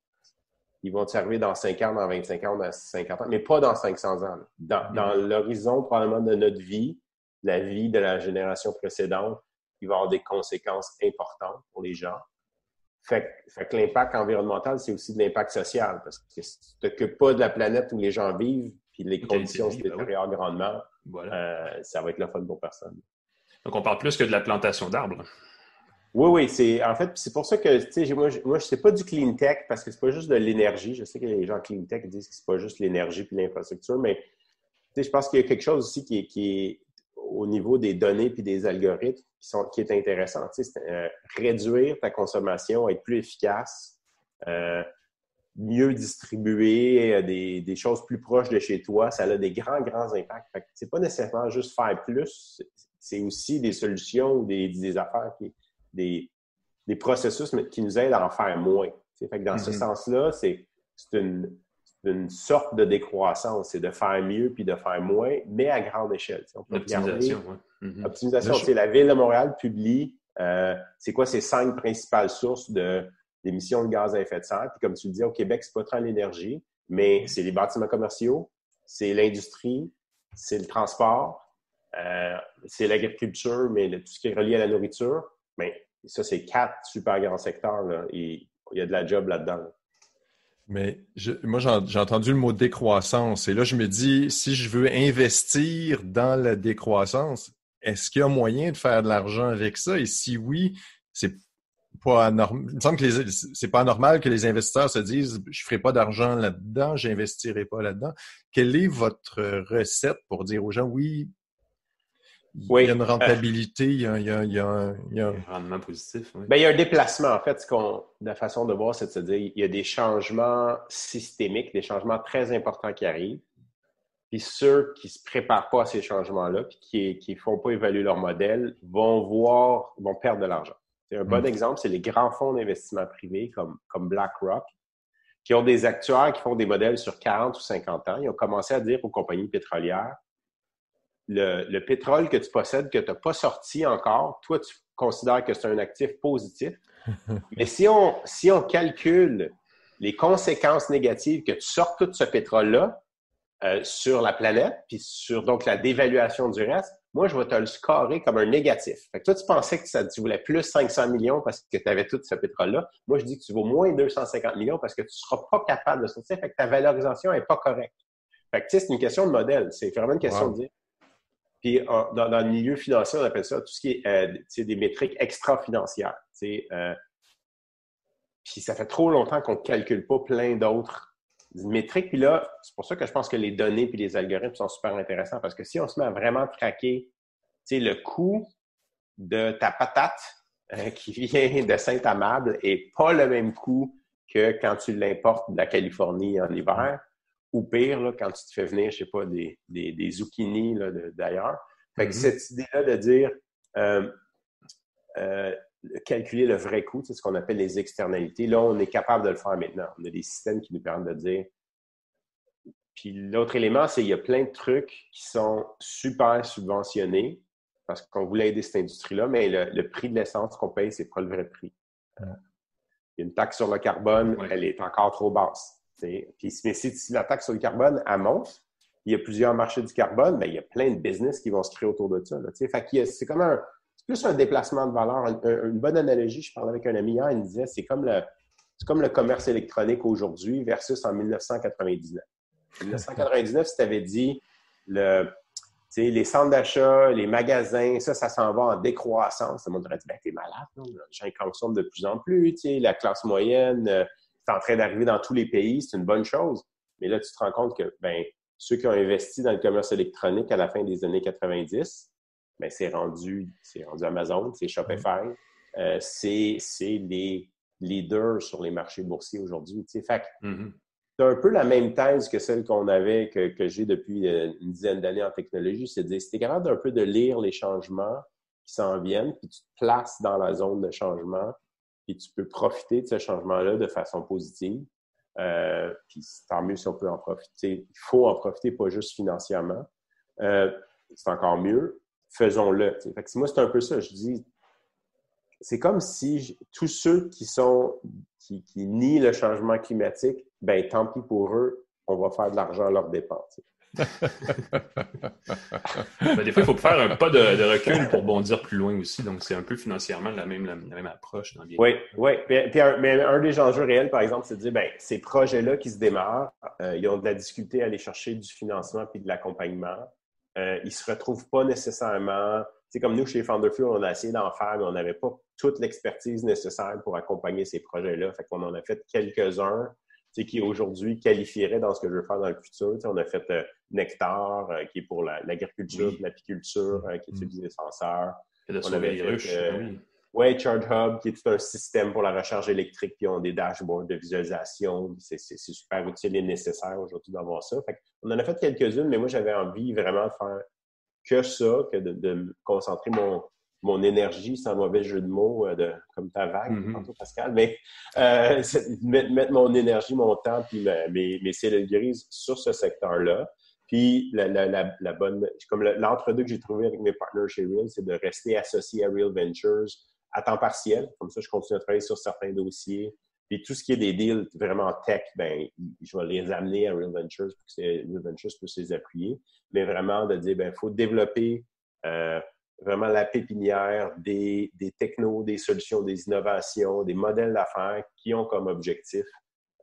Ils vont arriver dans 5 ans, dans 25 ans, dans 50 ans, mais pas dans 500 ans. Dans, dans l'horizon probablement de notre vie, la vie de la génération précédente, il va y avoir des conséquences importantes pour les gens. Fait, que l'impact environnemental, c'est aussi de l'impact social, parce que si tu t'occupes pas de la planète où les gens vivent, puis les conditions se ben détériorent grandement, euh, ça va être la fun pour personne. Donc, on parle plus que de la plantation d'arbres. Oui, oui, c'est en fait, c'est pour ça que, tu sais, moi, je, moi, sais pas du clean tech parce que c'est pas juste de l'énergie. Je sais que les gens clean tech disent que c'est pas juste l'énergie puis l'infrastructure, mais je pense qu'il y a quelque chose aussi qui est, qui est au niveau des données puis des algorithmes qui, sont, qui est intéressant. Tu sais, euh, réduire ta consommation, être plus efficace, euh, mieux distribuer euh, des, des, choses plus proches de chez toi, ça a des grands, grands impacts. Fait c'est pas nécessairement juste faire plus, c'est aussi des solutions ou des, des affaires, qui, des, des processus qui nous aident à en faire moins. Fait que dans ce mm-hmm. sens-là, c'est une, une sorte de décroissance, c'est de faire mieux puis de faire moins, mais à grande échelle. Optimisation, oui. Optimisation. C'est la Ville de Montréal publie, euh, c'est quoi ces cinq principales sources d'émissions de, gaz à effet de serre. Puis comme tu le dis, au Québec, c'est pas tant l'énergie, mais c'est les bâtiments commerciaux, c'est l'industrie, c'est le transport, euh, c'est l'agriculture, mais tout ce qui est relié à la nourriture. Mais ça, c'est quatre super grands secteurs. Là, et il y a de la job là-dedans. Mais moi, j'ai entendu le mot décroissance. Et là, je me dis, si je veux investir dans la décroissance, est-ce qu'il y a moyen de faire de l'argent avec ça? Et si oui, c'est pas normal. Il me semble que c'est pas normal que les investisseurs se disent, je ferai pas d'argent là-dedans, j'investirai pas là-dedans. Quelle est votre recette pour dire aux gens, oui, il y a une rentabilité, il, y a, un, rendement positif. Ben, il y a un déplacement. En fait, ce la façon de voir, c'est de se dire il y a des changements systémiques, des changements très importants qui arrivent. Puis ceux qui ne se préparent pas à ces changements-là, puis qui ne font pas évaluer leur modèle, vont voir, vont perdre de l'argent. Un bon mm. exemple, c'est les grands fonds d'investissement privés comme, comme BlackRock, qui ont des actuaires qui font des modèles sur 40 ou 50 ans. Ils ont commencé à dire aux compagnies pétrolières le, pétrole que tu possèdes, que tu n'as pas sorti encore, toi, tu considères que c'est un actif positif. Mais si on, si on calcule les conséquences négatives que tu sors tout ce pétrole-là euh, sur la planète, puis sur donc la dévaluation du reste, moi, je vais te le scorer comme un négatif. Fait que toi, tu pensais que ça, tu voulais plus 500 millions parce que tu avais tout ce pétrole-là. Moi, je dis que tu vaux moins 250 millions parce que tu ne seras pas capable de sortir. Fait que ta valorisation n'est pas correcte. Fait que, tu sais, c'est une question de modèle. C'est vraiment une question de dire puis dans, le milieu financier, on appelle ça tout ce qui est euh, des métriques extra-financières. Euh, puis ça fait trop longtemps qu'on ne calcule pas plein d'autres métriques. Puis là, c'est pour ça que je pense que les données puis les algorithmes sont super intéressants parce que si on se met à vraiment traquer le coût de ta patate euh, qui vient de Saint-Amable et pas le même coût que quand tu l'importes de la Californie en hiver, ou pire, là, quand tu te fais venir, je sais pas, des, des, des zucchini d'ailleurs. Fait que mm-hmm. cette idée-là de dire euh, euh, calculer le vrai coût, c'est ce qu'on appelle les externalités. Là, on est capable de le faire maintenant. On a des systèmes qui nous permettent de dire. Puis l'autre élément, c'est qu'il y a plein de trucs qui sont super subventionnés parce qu'on voulait aider cette industrie-là, mais le, prix de l'essence qu'on paye, c'est pas le vrai prix. Il y a une taxe sur le carbone, elle est encore trop basse. Puis, mais si, la taxe sur le carbone, monte, il y a plusieurs marchés du carbone, mais ben, il y a plein de business qui vont se créer autour de ça. C'est comme un, plus un déplacement de valeur. une bonne analogie, je parlais avec un ami hier, il me disait, c'est comme le, c'est comme le commerce électronique aujourd'hui versus en 1999. En 1999, si tu avais dit le, les centres d'achat, les magasins, ça, ça s'en va en décroissance. Le monde aurait dit, ben, t'es malade, les gens consomment de plus en plus, la classe moyenne, euh, c'est en train d'arriver dans tous les pays, c'est une bonne chose. Mais là, tu te rends compte que, ben, ceux qui ont investi dans le commerce électronique à la fin des années 90, ben, c'est rendu, Amazon, c'est Shopify, euh, c'est, les leaders sur les marchés boursiers aujourd'hui. Fait mm-hmm. c'est un peu la même thèse que celle qu'on avait, que, que j'ai depuis euh, une dizaine d'années en technologie, c'est de dire, si tu es capable d'un peu de lire les changements qui s'en viennent, puis tu te places dans la zone de changement, puis tu peux profiter de ce changement-là de façon positive, euh, puis tant mieux si on peut en profiter. Il faut en profiter, pas juste financièrement. Euh, c'est encore mieux. Faisons-le. moi, c'est un peu ça. Je dis, c'est comme si tous ceux qui sont qui, nient le changement climatique, ben tant pis pour eux, on va faire de l'argent à leur dépense. Ben, des fois, il faut faire un pas de, recul pour bondir plus loin aussi. Donc, c'est un peu financièrement la même, la, même approche. Dans oui, oui. mais un des enjeux réels, par exemple, c'est de dire, ben, ces projets-là qui se démarrent, euh, ils ont de la difficulté à aller chercher du financement puis de l'accompagnement. Euh, ils ne se retrouvent pas nécessairement. C'est comme nous, chez Founderfuel, on a essayé d'en faire, mais on n'avait pas toute l'expertise nécessaire pour accompagner ces projets-là. Fait qu'on en a fait quelques-uns qui aujourd'hui qualifierait dans ce que je veux faire dans le futur. on a fait euh, Nectar, euh, qui est pour l'agriculture, l'apiculture, euh, qui utilise les senseurs. on avait fait, oui. Ouais, Charge Hub, qui est tout un système pour la recharge électrique, puis on a des dashboards de visualisation. C'est super utile et nécessaire aujourd'hui d'avoir ça. on en a fait quelques-unes, mais moi, j'avais envie vraiment de faire que ça, que de, de me concentrer mon, mon énergie, sans mauvais jeu de mots, euh, de, comme ta vague, mm-hmm. Pascal, mais euh, mettre, mon énergie, mon temps, puis mes, mes cellules grises sur ce secteur-là. Puis la, la, la, bonne, comme l'entre-deux que j'ai trouvé avec mes partenaires chez Real, c'est de rester associé à Real Ventures à temps partiel. Comme ça, je continue à travailler sur certains dossiers. Puis tout ce qui est des deals vraiment tech, ben, je vais les amener à Real Ventures pour que Real Ventures puisse les appuyer. Mais vraiment de dire, ben, il faut développer euh, vraiment la pépinière des, des technos, des solutions, des innovations, des modèles d'affaires qui ont comme objectif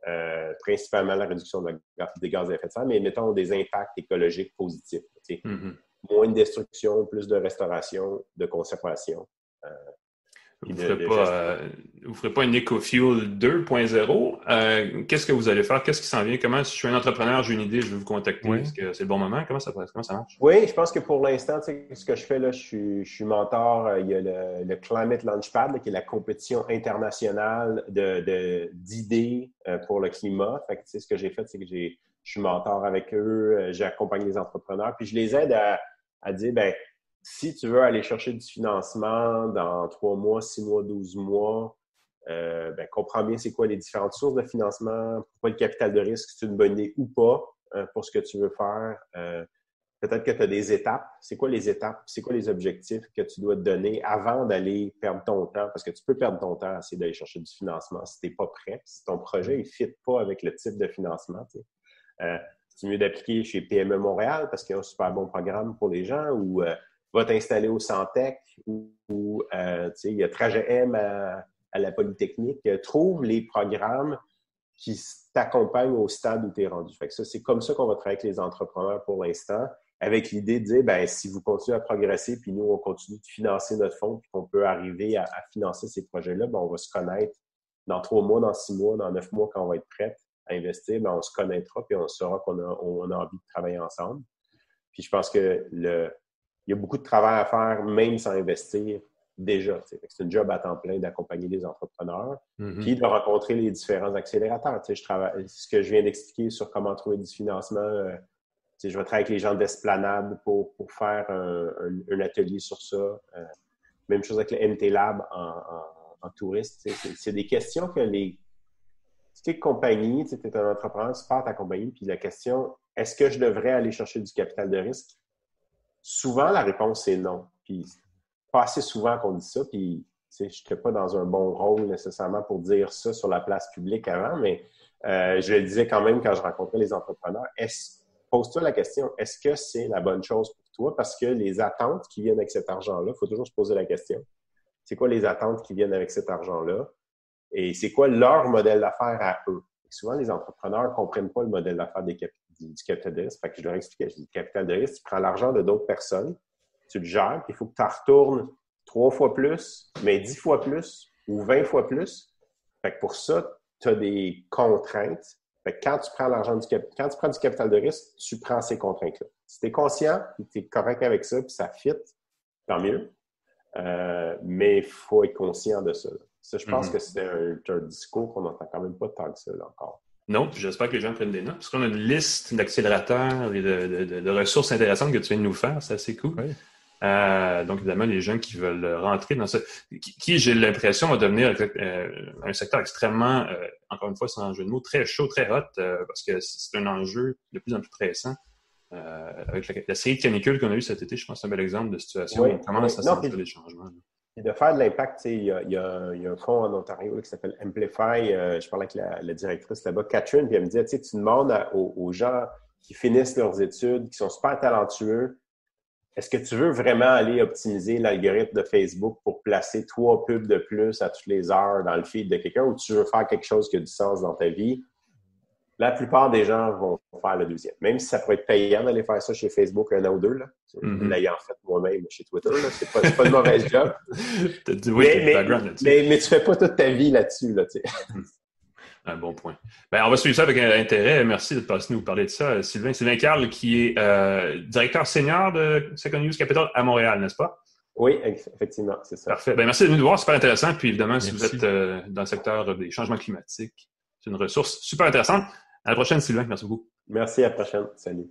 euh, principalement la réduction des gaz à effet de serre, mais mettons des impacts écologiques positifs. Mm-hmm. Moins de destruction, plus de restauration, de conservation. Euh, vous ne ferez, pas, euh, ferez pas une EcoFuel 2.0. Euh, qu'est-ce que vous allez faire? Qu'est-ce qui s'en vient? Comment, si je suis un entrepreneur, j'ai une idée, je vais vous contacter. Est-ce que c'est le bon moment? Comment ça, comment ça marche? Oui, je pense que pour l'instant, ce que je fais là, je suis, je suis mentor. Euh, il y a le, Climate Launchpad, qui est la compétition internationale d'idées de, pour le climat. Fait que, ce que j'ai fait, c'est que je suis mentor avec eux, j'ai accompagné les entrepreneurs, puis je les aide à, à dire, ben si tu veux aller chercher du financement dans trois mois, six mois, douze mois, euh, ben, comprends bien c'est quoi les différentes sources de financement, pourquoi le capital de risque, c'est une bonne idée ou pas euh, pour ce que tu veux faire. Euh, peut-être que tu as des étapes. C'est quoi les étapes? C'est quoi les objectifs que tu dois te donner avant d'aller perdre ton temps? Parce que tu peux perdre ton temps à essayer d'aller chercher du financement si tu n'es pas prêt, si ton projet ne fit pas avec le type de financement. c'est mieux d'appliquer chez PME Montréal parce qu'il y a un super bon programme pour les gens ou va t'installer au Santec ou, euh, il y a Trajet M à, la Polytechnique. Euh, trouve les programmes qui t'accompagnent au stade où tu es rendu. Fait que ça, c'est comme ça qu'on va travailler avec les entrepreneurs pour l'instant, avec l'idée de dire, ben, si vous continuez à progresser, puis nous, on continue de financer notre fonds, puis qu'on peut arriver à, financer ces projets-là, ben, on va se connaître dans trois mois, dans six mois, dans neuf mois, quand on va être prêt à investir, ben, on se connaîtra, puis on saura qu'on a, on a envie de travailler ensemble. Puis je pense que le, il y a beaucoup de travail à faire, même sans investir déjà. C'est un job à temps plein d'accompagner les entrepreneurs, mm-hmm. puis de rencontrer les différents accélérateurs. Je travaille, ce que je viens d'expliquer sur comment trouver du financement. Euh, je vais travailler avec les gens d'Esplanade pour, pour faire un, atelier sur ça. Euh, même chose avec le MT Lab en, en, touriste. C'est des questions que les, les compagnies, tu es un entrepreneur, tu pars ta compagnie, puis la question, est-ce que je devrais aller chercher du capital de risque? Souvent, la réponse est non. Puis, pas assez souvent qu'on dit ça, puis je n'étais pas dans un bon rôle nécessairement pour dire ça sur la place publique avant, mais euh, je le disais quand même quand je rencontrais les entrepreneurs. Pose-toi la question, est-ce que c'est la bonne chose pour toi? Parce que les attentes qui viennent avec cet argent-là, il faut toujours se poser la question. C'est quoi les attentes qui viennent avec cet argent-là? Et c'est quoi leur modèle d'affaires à eux? souvent, les entrepreneurs ne comprennent pas le modèle d'affaires du, capital de risque. Fait que je leur expliquer, je dis, capital de risque, tu prends l'argent de d'autres personnes, tu le gères, puis il faut que tu en retournes trois fois plus, mais dix fois plus ou vingt fois plus. Fait que pour ça, tu as des contraintes. Fait que quand tu prends l'argent du quand tu prends du capital de risque, tu prends ces contraintes-là. Si tu es conscient, tu es correct avec ça, puis ça fit, tant mieux. Euh, mais il faut être conscient de ça. Ça, je pense mm-hmm. que c'est un, discours qu'on n'entend quand même pas tant que ça encore. Non, j'espère que les gens prennent des notes, parce qu'on a une liste d'accélérateurs et de, ressources intéressantes que tu viens de nous faire. C'est assez cool. Euh, donc, évidemment, les gens qui veulent rentrer dans ce... qui, j'ai l'impression, va devenir euh, un secteur extrêmement, euh, encore une fois, c'est un enjeu de mots, très chaud, très hot, parce que c'est un enjeu de plus en plus pressant. avec la, série de canicules qu'on a eu cet été, je pense que c'est un bel exemple de situation où on commence à sentir des changements. Et de faire de l'impact, il y, y a, un fonds en Ontario qui s'appelle Amplify. je parlais avec la, directrice là-bas, Catherine, puis elle me disait, tu demandes aux gens qui finissent leurs études, qui sont super talentueux, est-ce que tu veux vraiment aller optimiser l'algorithme de Facebook pour placer trois pubs de plus à toutes les heures dans le feed de quelqu'un ou tu veux faire quelque chose qui a du sens dans ta vie? La plupart des gens vont faire le deuxième. Même si ça pourrait être payant d'aller faire ça chez Facebook un an ou deux, là. Mm L'ayant fait moi-même chez Twitter, là. C'est pas, pas de mauvais job. mais, mais, mais, tu fais pas toute ta vie là-dessus, là, tu sais. Un bon point. Ben, on va suivre ça avec intérêt. Merci de passer nous parler de ça. Sylvain, Sylvain Carl, qui est euh, directeur senior de Second News Capital à Montréal, n'est-ce pas? Oui, effectivement, c'est ça. Parfait. Ben, merci de nous voir, super intéressant. Puis évidemment, si vous êtes euh, dans le secteur des changements climatiques, c'est une ressource super intéressante. À la prochaine, Sylvain. Merci beaucoup. Merci, à la prochaine. Salut.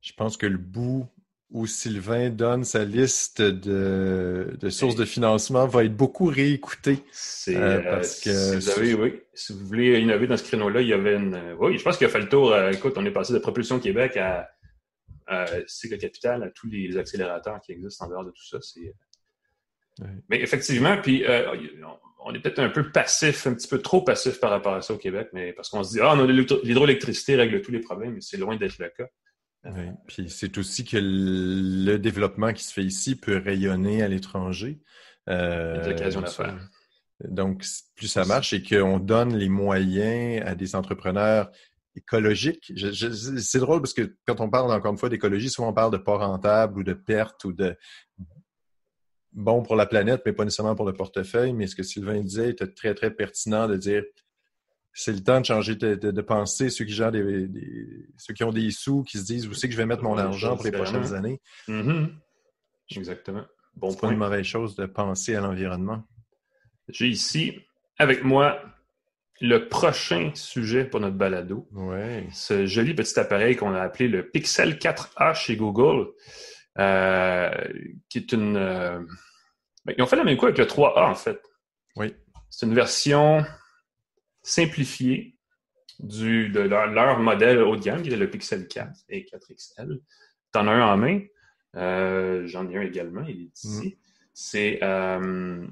Je pense que le bout où Sylvain donne sa liste de, sources de financement va être beaucoup réécouté. C'est euh, euh, parce que si vous, avez, oui, si vous voulez innover dans ce créneau-là, il y avait une. Oui, je pense qu'il a fait le tour. Euh, écoute, on est passé de Propulsion Québec à, Cycle Capital, à tous les accélérateurs qui existent en dehors de tout ça. Mais effectivement, puis on est peut-être un peu passif, un petit peu trop passif par rapport à ça au Québec, mais parce qu'on se dit, ah, l'hydroélectricité règle tous les problèmes, mais c'est loin d'être le cas. Oui. Puis c'est aussi que le développement qui se fait ici peut rayonner à l'étranger. Euh, des occasions d'affaires. Donc, plus ça marche et qu'on donne les moyens à des entrepreneurs écologiques. c'est drôle parce que quand on parle encore une fois d'écologie, souvent on parle de pas rentable ou de perte ou de bon pour la planète, mais pas nécessairement pour le portefeuille. Mais ce que Sylvain disait était très, très pertinent de dire c'est le temps de changer de, pensée. Ceux qui, des, ceux qui ont des sous, qui se disent où c'est que je vais mettre mon argent pour les prochaines années. Mm-hmm. Exactement. Bon c'est pas une mauvaise chose de penser à l'environnement. J'ai ici avec moi le prochain sujet pour notre balado. Ouais. Ce joli petit appareil qu'on a appelé le Pixel 4a chez Google, euh, qui est une. Euh, ben, ils ont fait la même chose avec le 3A en fait. Oui. C'est une version simplifié du, de leur, modèle haut de gamme, qui est le Pixel 4 et 4XL. Tu en as un en main. Euh, j'en ai un également, il est ici. Mm. C'est un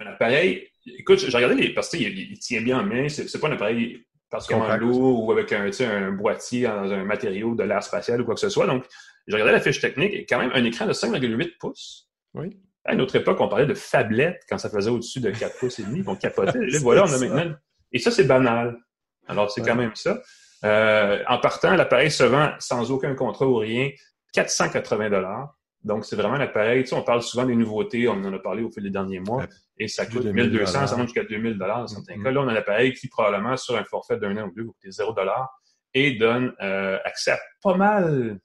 appareil. Écoute, j'ai regardé les. Parce qu'il il tient bien en main. C'est pas un appareil particulièrement lourd ou avec un, un boîtier dans un matériau de l'air spatial ou quoi que ce soit. Donc, j'ai regardé la fiche technique et quand même un écran de 5,8 pouces. Oui. À une autre époque, on parlait de phablettes quand ça faisait au-dessus de 4 pouces et demi, on capotait. Là, voilà, on a maintenant. Et ça, c'est banal. Alors, c'est quand même ça. Euh, en partant, l'appareil se vend sans aucun contrat ou rien, 480 dollars. Donc, c'est vraiment l'appareil. Tu sais, on parle souvent des nouveautés, on en a parlé au fil des derniers mois, et ça coûte 1200, ça monte jusqu'à 2000 dollars dans certains mm-hmm. cas. Là, on a l'appareil qui, probablement, sur un forfait d'un an ou deux, va coûter 0 dollars et donne euh, accès à pas mal,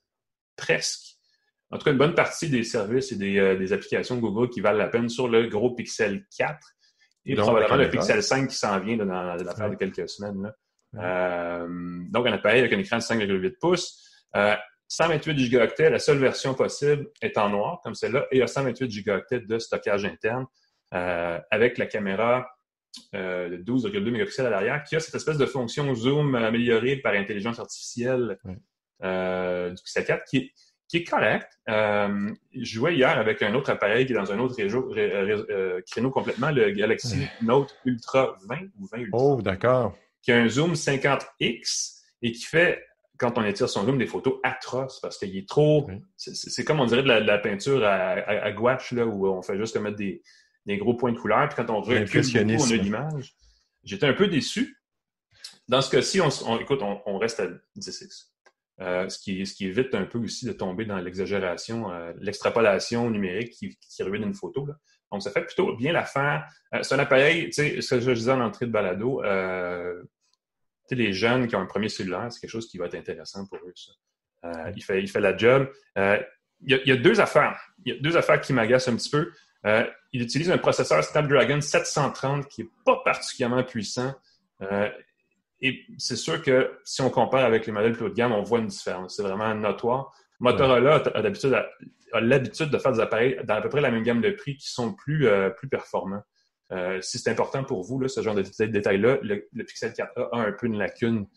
presque, en tout cas, une bonne partie des services et euh, des, applications de Google qui valent la peine sur le gros Pixel 4 et probablement le Pixel 5 qui s'en vient dans l'affaire de quelques semaines. Euh, donc, un appareil avec un écran de 5,8 pouces. 128 euh, gigaoctets, la seule version possible est en noir, comme celle-là, et il y a 128 gigaoctets de stockage interne avec la caméra de 12,2 mégapixels à l'arrière qui a cette espèce de fonction zoom améliorée par intelligence artificielle du Pixel 4 qui est qui est correct. Euh, je jouais hier avec un autre appareil qui est dans un autre réseau, euh, créneau complètement, le Galaxy Note Ultra 20 ou 20 Ultra. Oh, d'accord. Qui a un zoom 50x et qui fait, quand on étire son zoom, des photos atroces parce qu'il est trop. C'est comme on dirait de la, peinture à, gouache, là, où on fait juste mettre des, gros points de couleur. Puis quand on recule beaucoup, on a l'image. J'étais un peu déçu. Dans ce cas-ci, on, écoute, on, reste à 10x. Euh, ce, qui, ce qui évite un peu aussi de tomber dans l'exagération, euh, l'extrapolation numérique qui, qui ruine une photo. Là. Donc, ça fait plutôt bien l'affaire. Euh, c'est un appareil, tu sais, ce que je disais en entrée de balado, euh, les jeunes qui ont un premier cellulaire, c'est quelque chose qui va être intéressant pour eux. Ça. Il, fait, il fait la job. Il, y a, deux affaires. Il y a deux affaires qui m'agacent un petit peu. Il utilise un processeur Snapdragon 730 qui n'est pas particulièrement puissant. Et c'est sûr que si on compare avec les modèles plus haut de gamme, on voit une différence. C'est vraiment notoire. Motorola a, d'habitude l'habitude de faire des appareils dans à peu près la même gamme de prix qui sont plus, plus performants. Euh, si c'est important pour vous, ce genre de détails-là, le, Pixel 4a a un peu une lacune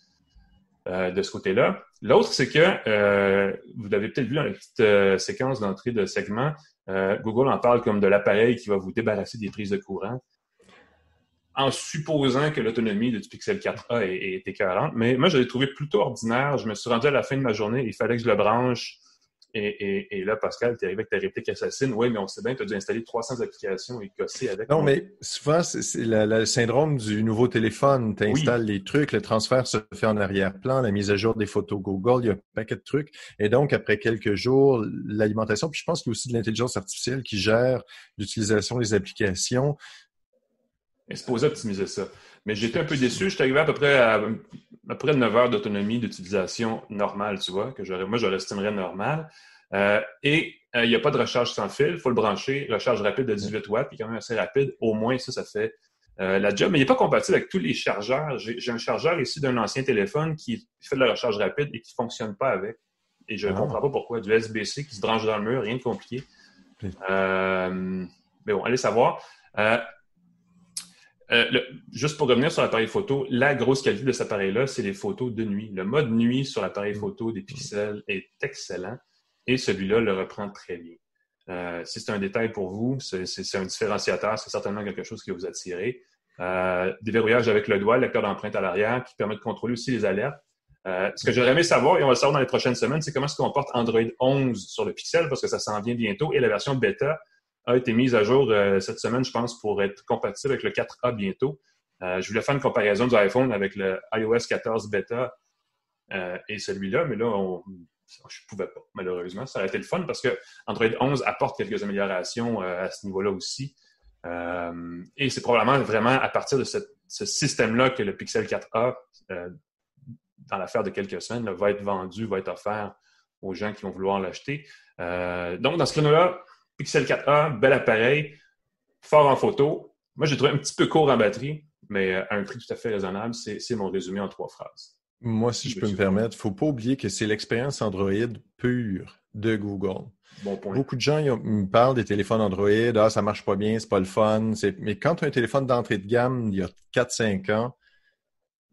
euh, de ce côté-là. L'autre, c'est que, euh, vous l'avez peut-être vu dans la petite séquence d'entrée de segment, Google en parle comme de l'appareil qui va vous débarrasser des prises de courant en supposant que l'autonomie du Pixel 4a est, est écœurante. Mais moi, je l'ai trouvé plutôt ordinaire. Je me suis rendu à la fin de ma journée, il fallait que je le branche et, là, Pascal, tu arrivé avec ta réplique assassine. Oui, mais on sait bien que tu as dû installer 300 applications et casser avec. Non, mais souvent, c'est le syndrome du nouveau téléphone. Tu installes les trucs, le transfert se fait en arrière-plan, la mise à jour des photos Google, il y a un paquet de trucs. Et donc, après quelques jours, l'alimentation, puis je pense qu'il y a aussi de l'intelligence artificielle qui gère l'utilisation des applications. Se pose optimiser ça? Mais j'étais un peu déçu. J'étais arrivé à peu près à, à peu près 9 heures d'autonomie d'utilisation normale, tu vois, que moi, je l'estimerais normal. Euh, et euh, il n'y a pas de recharge sans fil. Il faut le brancher. Recharge rapide de 18 watts, puis quand même assez rapide. Au moins, ça, ça fait euh, la job. Mais il n'est pas compatible avec tous les chargeurs. J'ai un chargeur ici d'un ancien téléphone qui fait de la recharge rapide et qui ne fonctionne pas avec. Et je ne ah. comprends pas pourquoi. Du USB-C qui se branche dans le mur, rien de compliqué. mais bon, allez savoir. Euh, juste pour revenir sur l'appareil photo, la grosse qualité de cet appareil-là, c'est les photos de nuit. Le mode nuit sur l'appareil photo des pixels est excellent et celui-là le reprend très bien. Euh, si c'est un détail pour vous, c'est un différenciateur, c'est certainement quelque chose qui va vous attirer. Euh, déverrouillage avec le doigt, lecteur d'empreinte à l'arrière qui permet de contrôler aussi les alertes. Euh, ce que j'aurais aimé savoir, et on va le savoir dans les prochaines semaines, c'est comment se comporte Android 11 sur le Pixel parce que ça s'en vient bientôt et la version bêta a été mise à jour euh, cette semaine, je pense, pour être compatible avec le 4A bientôt. Euh, je voulais faire une comparaison du iPhone avec le iOS 14 bêta euh, et celui-là, mais là, je ne pouvais pas, malheureusement. Ça aurait été le fun parce que Android 11 apporte quelques améliorations à ce niveau-là aussi. et c'est probablement vraiment à partir de ce système-là que le Pixel 4A, dans l'affaire de quelques semaines, va être vendu, va être offert aux gens qui vont vouloir l'acheter. donc, dans ce créneau-là, Pixel 4a, bel appareil, fort en photo. Moi, j'ai trouvé un petit peu court en batterie, mais à un prix tout à fait raisonnable. C'est mon résumé en trois phrases. Moi, si je peux me permettre, il ne faut pas oublier que c'est l'expérience Android pure de Google. Bon point. Beaucoup de gens me parlent des téléphones Android, ah, ça marche pas bien, c'est pas le fun. Mais quand tu as un téléphone d'entrée de gamme il y a 4-5 ans,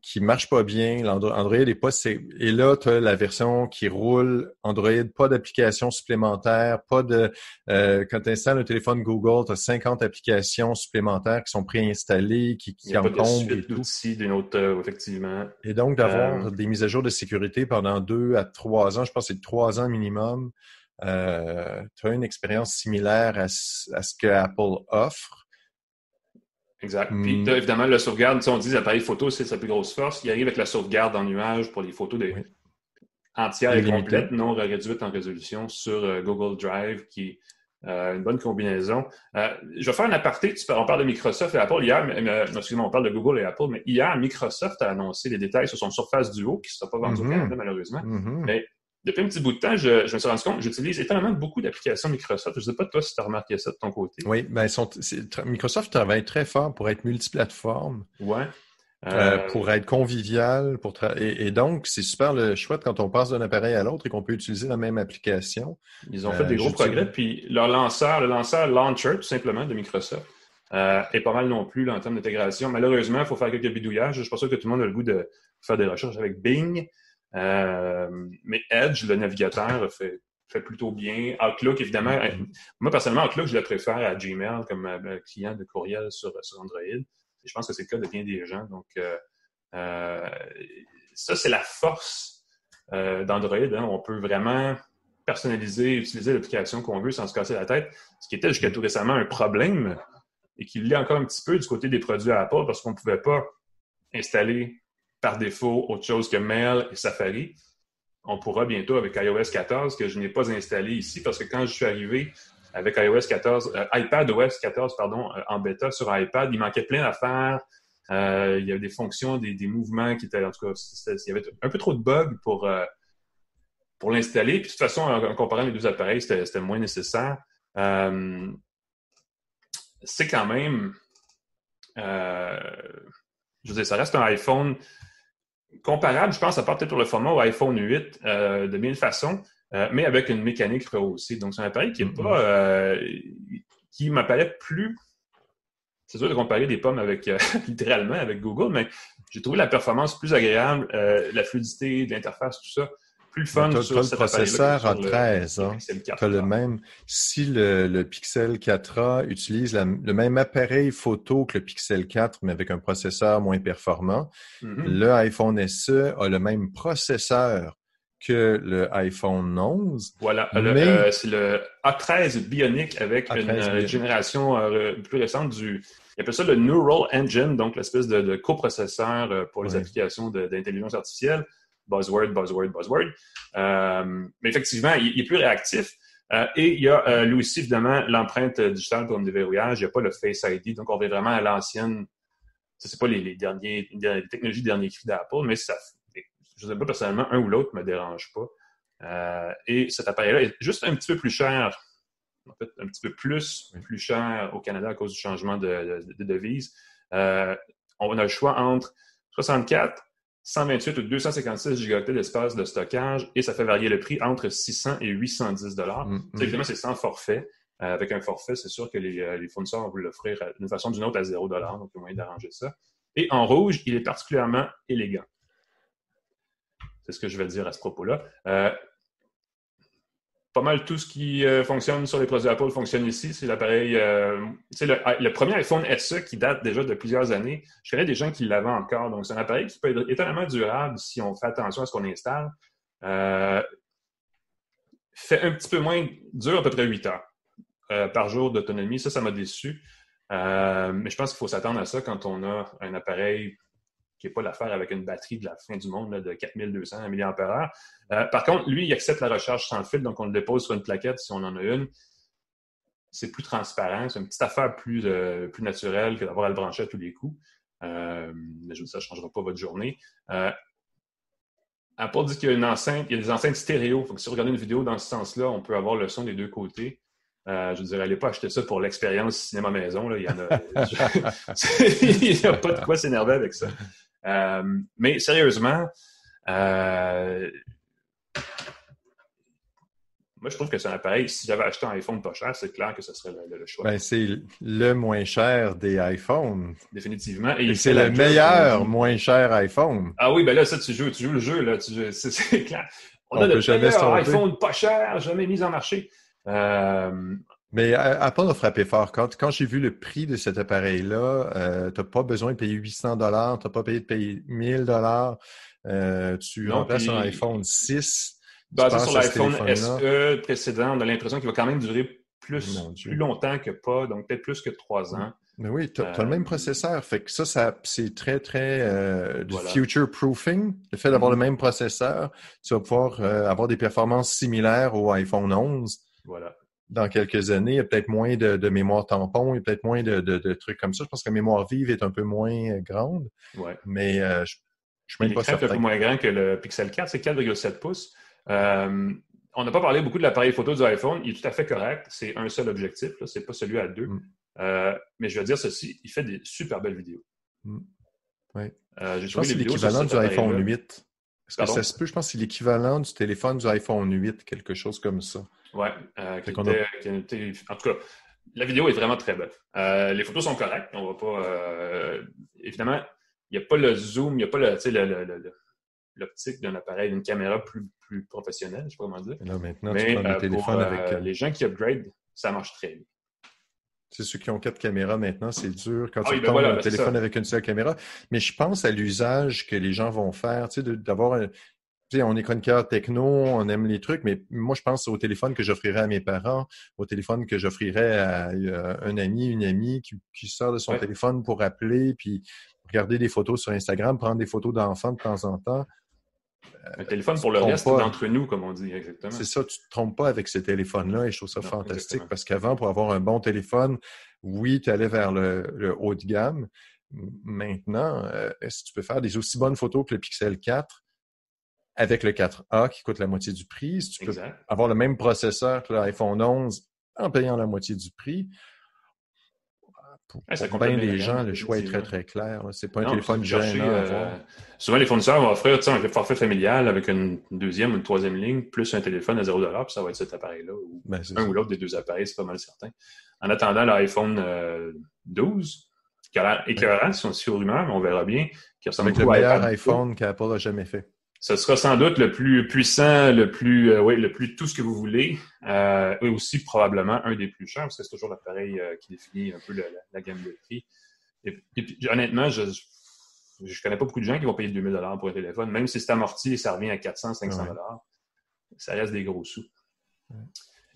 qui marche pas bien. Android est pas et là tu as la version qui roule Android, pas d'applications supplémentaires, pas de euh, quand tu installes un téléphone Google, tu as 50 applications supplémentaires qui sont préinstallées, qui, qui encombrent et tout. d'une autre euh, effectivement. Et donc d'avoir euh, des mises à jour de sécurité pendant deux à trois ans, je pense que c'est trois ans minimum. Euh, tu as une expérience similaire à, à ce que Apple offre Exact. Puis, hmm. évidemment, la sauvegarde, on dit l'appareil photo, c'est sa plus grosse force. Il arrive avec la sauvegarde en nuage pour les photos entières et complètes, non réduites en résolution sur euh, Google Drive, qui est euh, une bonne combinaison. Euh, je vais faire un aparté. on parle de Microsoft et Apple hier, mais, excusez-moi, on parle de Google et Apple, mais hier, Microsoft a annoncé les détails sur son Surface Duo, qui ne sera pas vendu au mm-hmm. Canada, malheureusement. Mm-hmm. Mais depuis un petit bout de temps, je, me suis rendu compte que j'utilise étonnamment beaucoup d'applications Microsoft. Je ne sais pas toi si tu as remarqué ça de ton côté. Oui, ben, Microsoft travaille très fort pour être multiplateforme. Ouais. Euh, euh, pour être convivial, pour et, donc c'est super le chouette quand on passe d'un appareil à l'autre et qu'on peut utiliser la même application. Ils ont fait des euh, gros progrès, puis leur lanceur, le lanceur Launcher, tout simplement, de Microsoft, est pas mal non plus en termes d'intégration. Malheureusement, il faut faire quelques bidouillages. Je suis pas sûr que tout le monde a le goût de faire des recherches avec Bing. Euh, mais Edge, le navigateur, fait, fait plutôt bien. Outlook, évidemment, mm-hmm. moi personnellement, Outlook, je le préfère à Gmail comme euh, client de courriel sur, sur Android. je pense que c'est le cas de bien des gens. Donc, euh, ça, c'est la force euh, d'Android. Hein. On peut vraiment personnaliser, utiliser l'application qu'on veut sans se casser la tête, ce qui était jusqu'à tout récemment un problème et qui l'est encore un petit peu du côté des produits Apple parce qu'on ne pouvait pas installer par défaut autre chose que Mail et Safari. On pourra bientôt avec iOS 14 que je n'ai pas installé ici parce que quand je suis arrivé avec iOS 14, euh, iPadOS 14, pardon, euh, en bêta sur iPad, il manquait plein d'affaires. Euh, il y avait des fonctions, des, mouvements qui étaient, en tout cas, il y avait un peu trop de bugs pour, pour l'installer. Puis de toute façon, en, comparant les deux appareils, c'était moins nécessaire. c'est quand même, je veux dire, ça reste un iPhone comparable, je pense, à part peut-être pour le format au iPhone 8 euh, de mille façons, euh, mais avec une mécanique rehaussée. Donc, c'est un appareil qui est pas. Euh, qui m'apparaît plus. C'est sûr de comparer des pommes avec littéralement avec Google, mais j'ai trouvé la performance plus agréable, la fluidité de l'interface, tout ça plus fun as, le processeur a 13. Hein? Tu le même. Si le, Pixel 4a utilise le même appareil photo que le Pixel 4, mais avec un processeur moins performant, mm-hmm. le iPhone SE a le même processeur que le iPhone 11. Voilà, euh, c'est le A13 Bionic avec une euh, génération euh, plus récente du. Il appelle ça le Neural Engine, donc l'espèce de, coprocesseur pour les applications d'intelligence artificielle buzzword, buzzword, buzzword. Euh, mais effectivement, il, est plus réactif. Euh, et il y a euh, lui aussi, évidemment, l'empreinte digitale pour le déverrouillage. Il n'y a pas le Face ID. Donc, on va vraiment à l'ancienne. Ce n'est pas les, derniers, les technologies derniers cris d'Apple, mais ça, je ne sais pas personnellement, un ou l'autre ne me dérange pas. et cet appareil-là est juste un petit peu plus cher, en fait, un petit peu plus, plus cher au Canada à cause du changement de, de devise. on a le choix entre 64 128 ou 256 gigaoctets d'espace de stockage et ça fait varier le prix entre 600 et 810 dollars. Mm, mm. Évidemment, c'est sans forfait. Euh, avec un forfait, c'est sûr que les, euh, les fournisseurs vont vous l'offrir euh, d'une façon ou d'une autre à 0 dollars, donc il y a moyen d'arranger ça. Et en rouge, il est particulièrement élégant. C'est ce que je vais dire à ce propos-là pas mal tout ce qui euh, fonctionne sur les produits Apple fonctionne ici. C'est l'appareil, euh, c'est le, premier iPhone SE qui date déjà de plusieurs années. Je connais des gens qui l'avaient encore. Donc, c'est un appareil qui peut être étonnamment durable si on fait attention à ce qu'on installe. Euh, fait un petit peu moins, dure à peu près 8 heures par jour d'autonomie. Ça, ça m'a déçu. mais je pense qu'il faut s'attendre à ça quand on a un appareil qui n'est pas l'affaire avec une batterie de la fin du monde de 4200 mAh. Euh, par contre, lui, il accepte la recharge sans fil, donc on le dépose sur une plaquette si on en a une. C'est plus transparent, c'est une petite affaire plus, euh, plus naturelle que d'avoir à le brancher à tous les coups. Euh, mais je vous dis, ça ne changera pas votre journée. Apple dit qu'il y a une enceinte, il y a des enceintes stéréo. Donc, si vous regardez une vidéo dans ce sens-là, on peut avoir le son des deux côtés. je veux dire, n'allez pas acheter ça pour l'expérience cinéma maison. Là. Il n'y a, pas de quoi s'énerver avec ça. Euh, mais sérieusement, euh, moi, je trouve que c'est un appareil. Si j'avais acheté un iPhone pas cher, c'est clair que ce serait le, choix. Ben, c'est le moins cher des iPhones. Définitivement. Et, c'est le meilleur moins cher iPhone. Ah oui, ben là, ça, tu joues, tu joues le jeu, là. C'est clair. On, a le meilleur iPhone pas cher, jamais mis en marché. Euh, mais Apple a frappé fort. Quand, quand j'ai vu le prix de cet appareil-là, euh, tu n'as pas besoin de payer 800 dollars, tu n'as pas payé de payer 1000 dollars. Euh, tu remplaces un iPhone 6. Basé sur l'iPhone SE précédent, on a l'impression qu'il va quand même durer plus, plus longtemps que pas, donc peut-être plus que trois ans. Mais oui, tu as, le même euh, processeur. Fait que ça, ça c'est très, très euh, du future proofing. Le fait d'avoir le mm-hmm. même processeur, tu vas pouvoir avoir des performances similaires au iPhone 11. Voilà dans quelques années, il y a peut-être moins de, mémoire tampon, il y a peut-être moins de, trucs comme ça. Je pense que la mémoire vive est un peu moins euh, grande. Ouais. Mais euh, je, je suis même pas certain. un peu moins grand que le Pixel 4, c'est 4,7 pouces. Euh, on n'a pas parlé beaucoup de l'appareil photo du iPhone. Il est tout à fait correct. C'est un seul objectif. Ce n'est pas celui à deux. Mm. mais je veux dire ceci, il fait des super belles vidéos. Mm. Oui. je pense que c'est l'équivalent du iPhone 8. Ça se peut? Je pense c'est l'équivalent du téléphone du iPhone 8, quelque chose comme ça. Oui. Euh, en tout cas, la vidéo est vraiment très belle. Euh, les photos sont correctes. On va pas. Euh, évidemment, il n'y a pas le zoom, il n'y a pas l'optique d'un appareil, d'une caméra plus, plus professionnelle, je ne sais pas comment dire. Là, maintenant, Mais, tu prends le téléphone avec. les gens qui upgrade, ça marche très bien. C'est ceux qui ont quatre caméras maintenant, c'est dur quand Ah tu oui, ben voilà, un téléphone avec une seule caméra. Mais je pense à l'usage que les gens vont faire, tu sais, d'avoir un. Tu sais, on est chroniqueur techno, on aime les trucs, mais moi, je pense au téléphone que j'offrirais à mes parents, au téléphone que j'offrirais à euh, un ami, une amie qui, qui sort de son Ouais. téléphone pour appeler, puis regarder des photos sur Instagram, prendre des photos d'enfants de temps en temps. Un téléphone pour le reste d'entre nous, comme on dit, exactement. C'est ça, tu te trompes pas avec ces téléphones-là et je trouve ça Non, fantastique exactement. parce qu'avant, pour avoir un bon téléphone, oui, tu allais vers le, le haut de gamme. Maintenant, euh, est-ce que tu peux faire des aussi bonnes photos que le Pixel 4 avec le 4A qui coûte la moitié du prix? Si tu peux Exact. avoir le même processeur que l'iPhone 11 en payant la moitié du prix, pour, Ouais, ça pour bien gens, le choix est très, très clair. C'est pas un Non, téléphone chercher, gênant euh. Souvent, les fournisseurs vont offrir un forfait familial avec une deuxième ou une troisième ligne, plus un téléphone à 0 puis ça va être cet appareil-là, ou Ben, un ça. ou l'autre des deux appareils, c'est pas mal certain. En attendant l'iPhone euh, 12, qui a l'air écœurant, si on rumeurs, mais on verra bien, qui ressemble Avec le meilleur iPhone qu'Apple a jamais fait. Ce sera sans doute le plus puissant, le plus, euh, oui, le plus tout ce que vous voulez, euh, et aussi probablement un des plus chers, parce que c'est toujours l'appareil euh, qui définit un peu la, la gamme de prix. Et, et puis, honnêtement, je je connais pas beaucoup de gens qui vont payer 2000 dollars pour un téléphone, même si c'est amorti et ça revient à 400, 500 dollars. Ça reste des gros sous.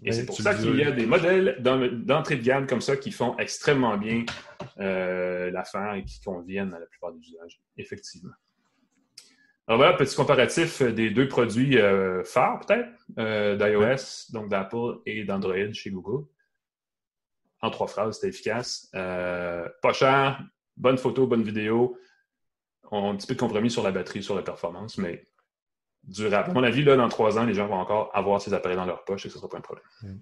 Et c'est pour ça qu'il y a des modèles d'en- d'entrée de gamme comme ça qui font extrêmement bien euh, l'affaire et qui conviennent à la plupart des usages, effectivement. Alors voilà, petit comparatif des deux produits euh, phares, peut-être, euh, d'iOS, donc d'Apple et d'Android chez Google. En trois phrases, c'était efficace. Euh, pas cher, bonne photo, bonne vidéo. On a un petit peu de compromis sur la batterie, sur la performance, mais durable. À mon avis, là, dans trois ans, les gens vont encore avoir ces appareils dans leur poche et ce ne sera pas un problème. Mm.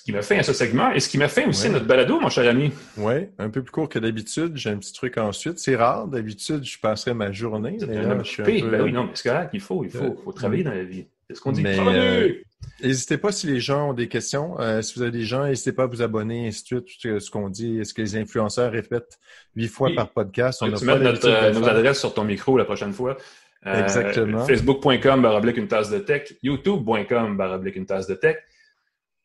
Ce qui m'a fait à ce segment et ce qui m'a fait aussi Ouais. notre balado, mon cher ami. Oui, un peu plus court que d'habitude. J'ai un petit truc ensuite. C'est rare. D'habitude, je passerais ma journée. Mais Un là, homme je suis un occupé. peu- Ben oui, non, mais c'est correct, il faut, il faut, Euh, faut travailler dans la vie. C'est ce qu'on dit. Mais, Travailler! N'hésitez pas si les gens ont des questions. Euh, si vous avez des gens, n'hésitez pas à vous abonner, ainsi de suite. Tout ce- ce qu'on dit. Est-ce que les influenceurs rêtent huit fois Oui. par podcast? On Tu mettre notre, euh, nos adresses sur ton micro la prochaine fois. Euh, Exactement. Facebook.com baroblique une tasse de tech. YouTube.com baroblique une tasse de tech.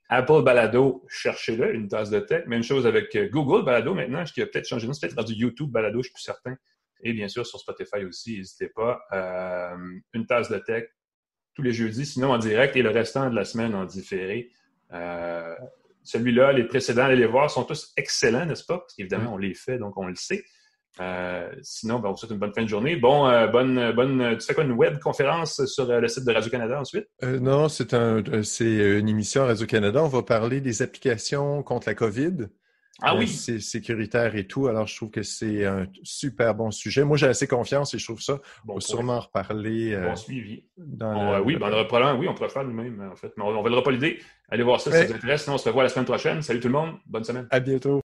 Apple Balado, cherchez-le, une tasse de tech. Même chose avec euh, Google Balado maintenant, qui a peut-être changé c'est peut-être rendu YouTube Balado, je suis plus certain. Et bien sûr, sur Spotify aussi, n'hésitez pas. Euh, une tasse de tech tous les jeudis, sinon en direct, et le restant de la semaine en différé. Euh, celui-là, les précédents, allez les voir, sont tous excellents, n'est-ce pas? Parce qu'évidemment, on les fait, donc on le sait. Euh, sinon, ben, on vous souhaite une bonne fin de journée. Bon, euh, bonne, bonne, tu fais quoi, une web conférence sur euh, le site de Radio-Canada ensuite? Euh, non, c'est un, euh, une émission à Radio-Canada. On va parler des applications contre la COVID. Ah Euh, oui! C'est sécuritaire et tout. Alors, je trouve que c'est un super bon sujet. Moi, j'ai assez confiance et je trouve ça. On Bon, va sûrement en reparler euh, bon suivi. dans On, la- euh, oui, ben, on aura oui, on pourrait faire nous-mêmes, en fait. Mais on ne valera pas l'idée. Allez voir ça si ça vous intéresse. Sinon, on se revoit la semaine prochaine. Salut tout le monde. Bonne semaine. À bientôt.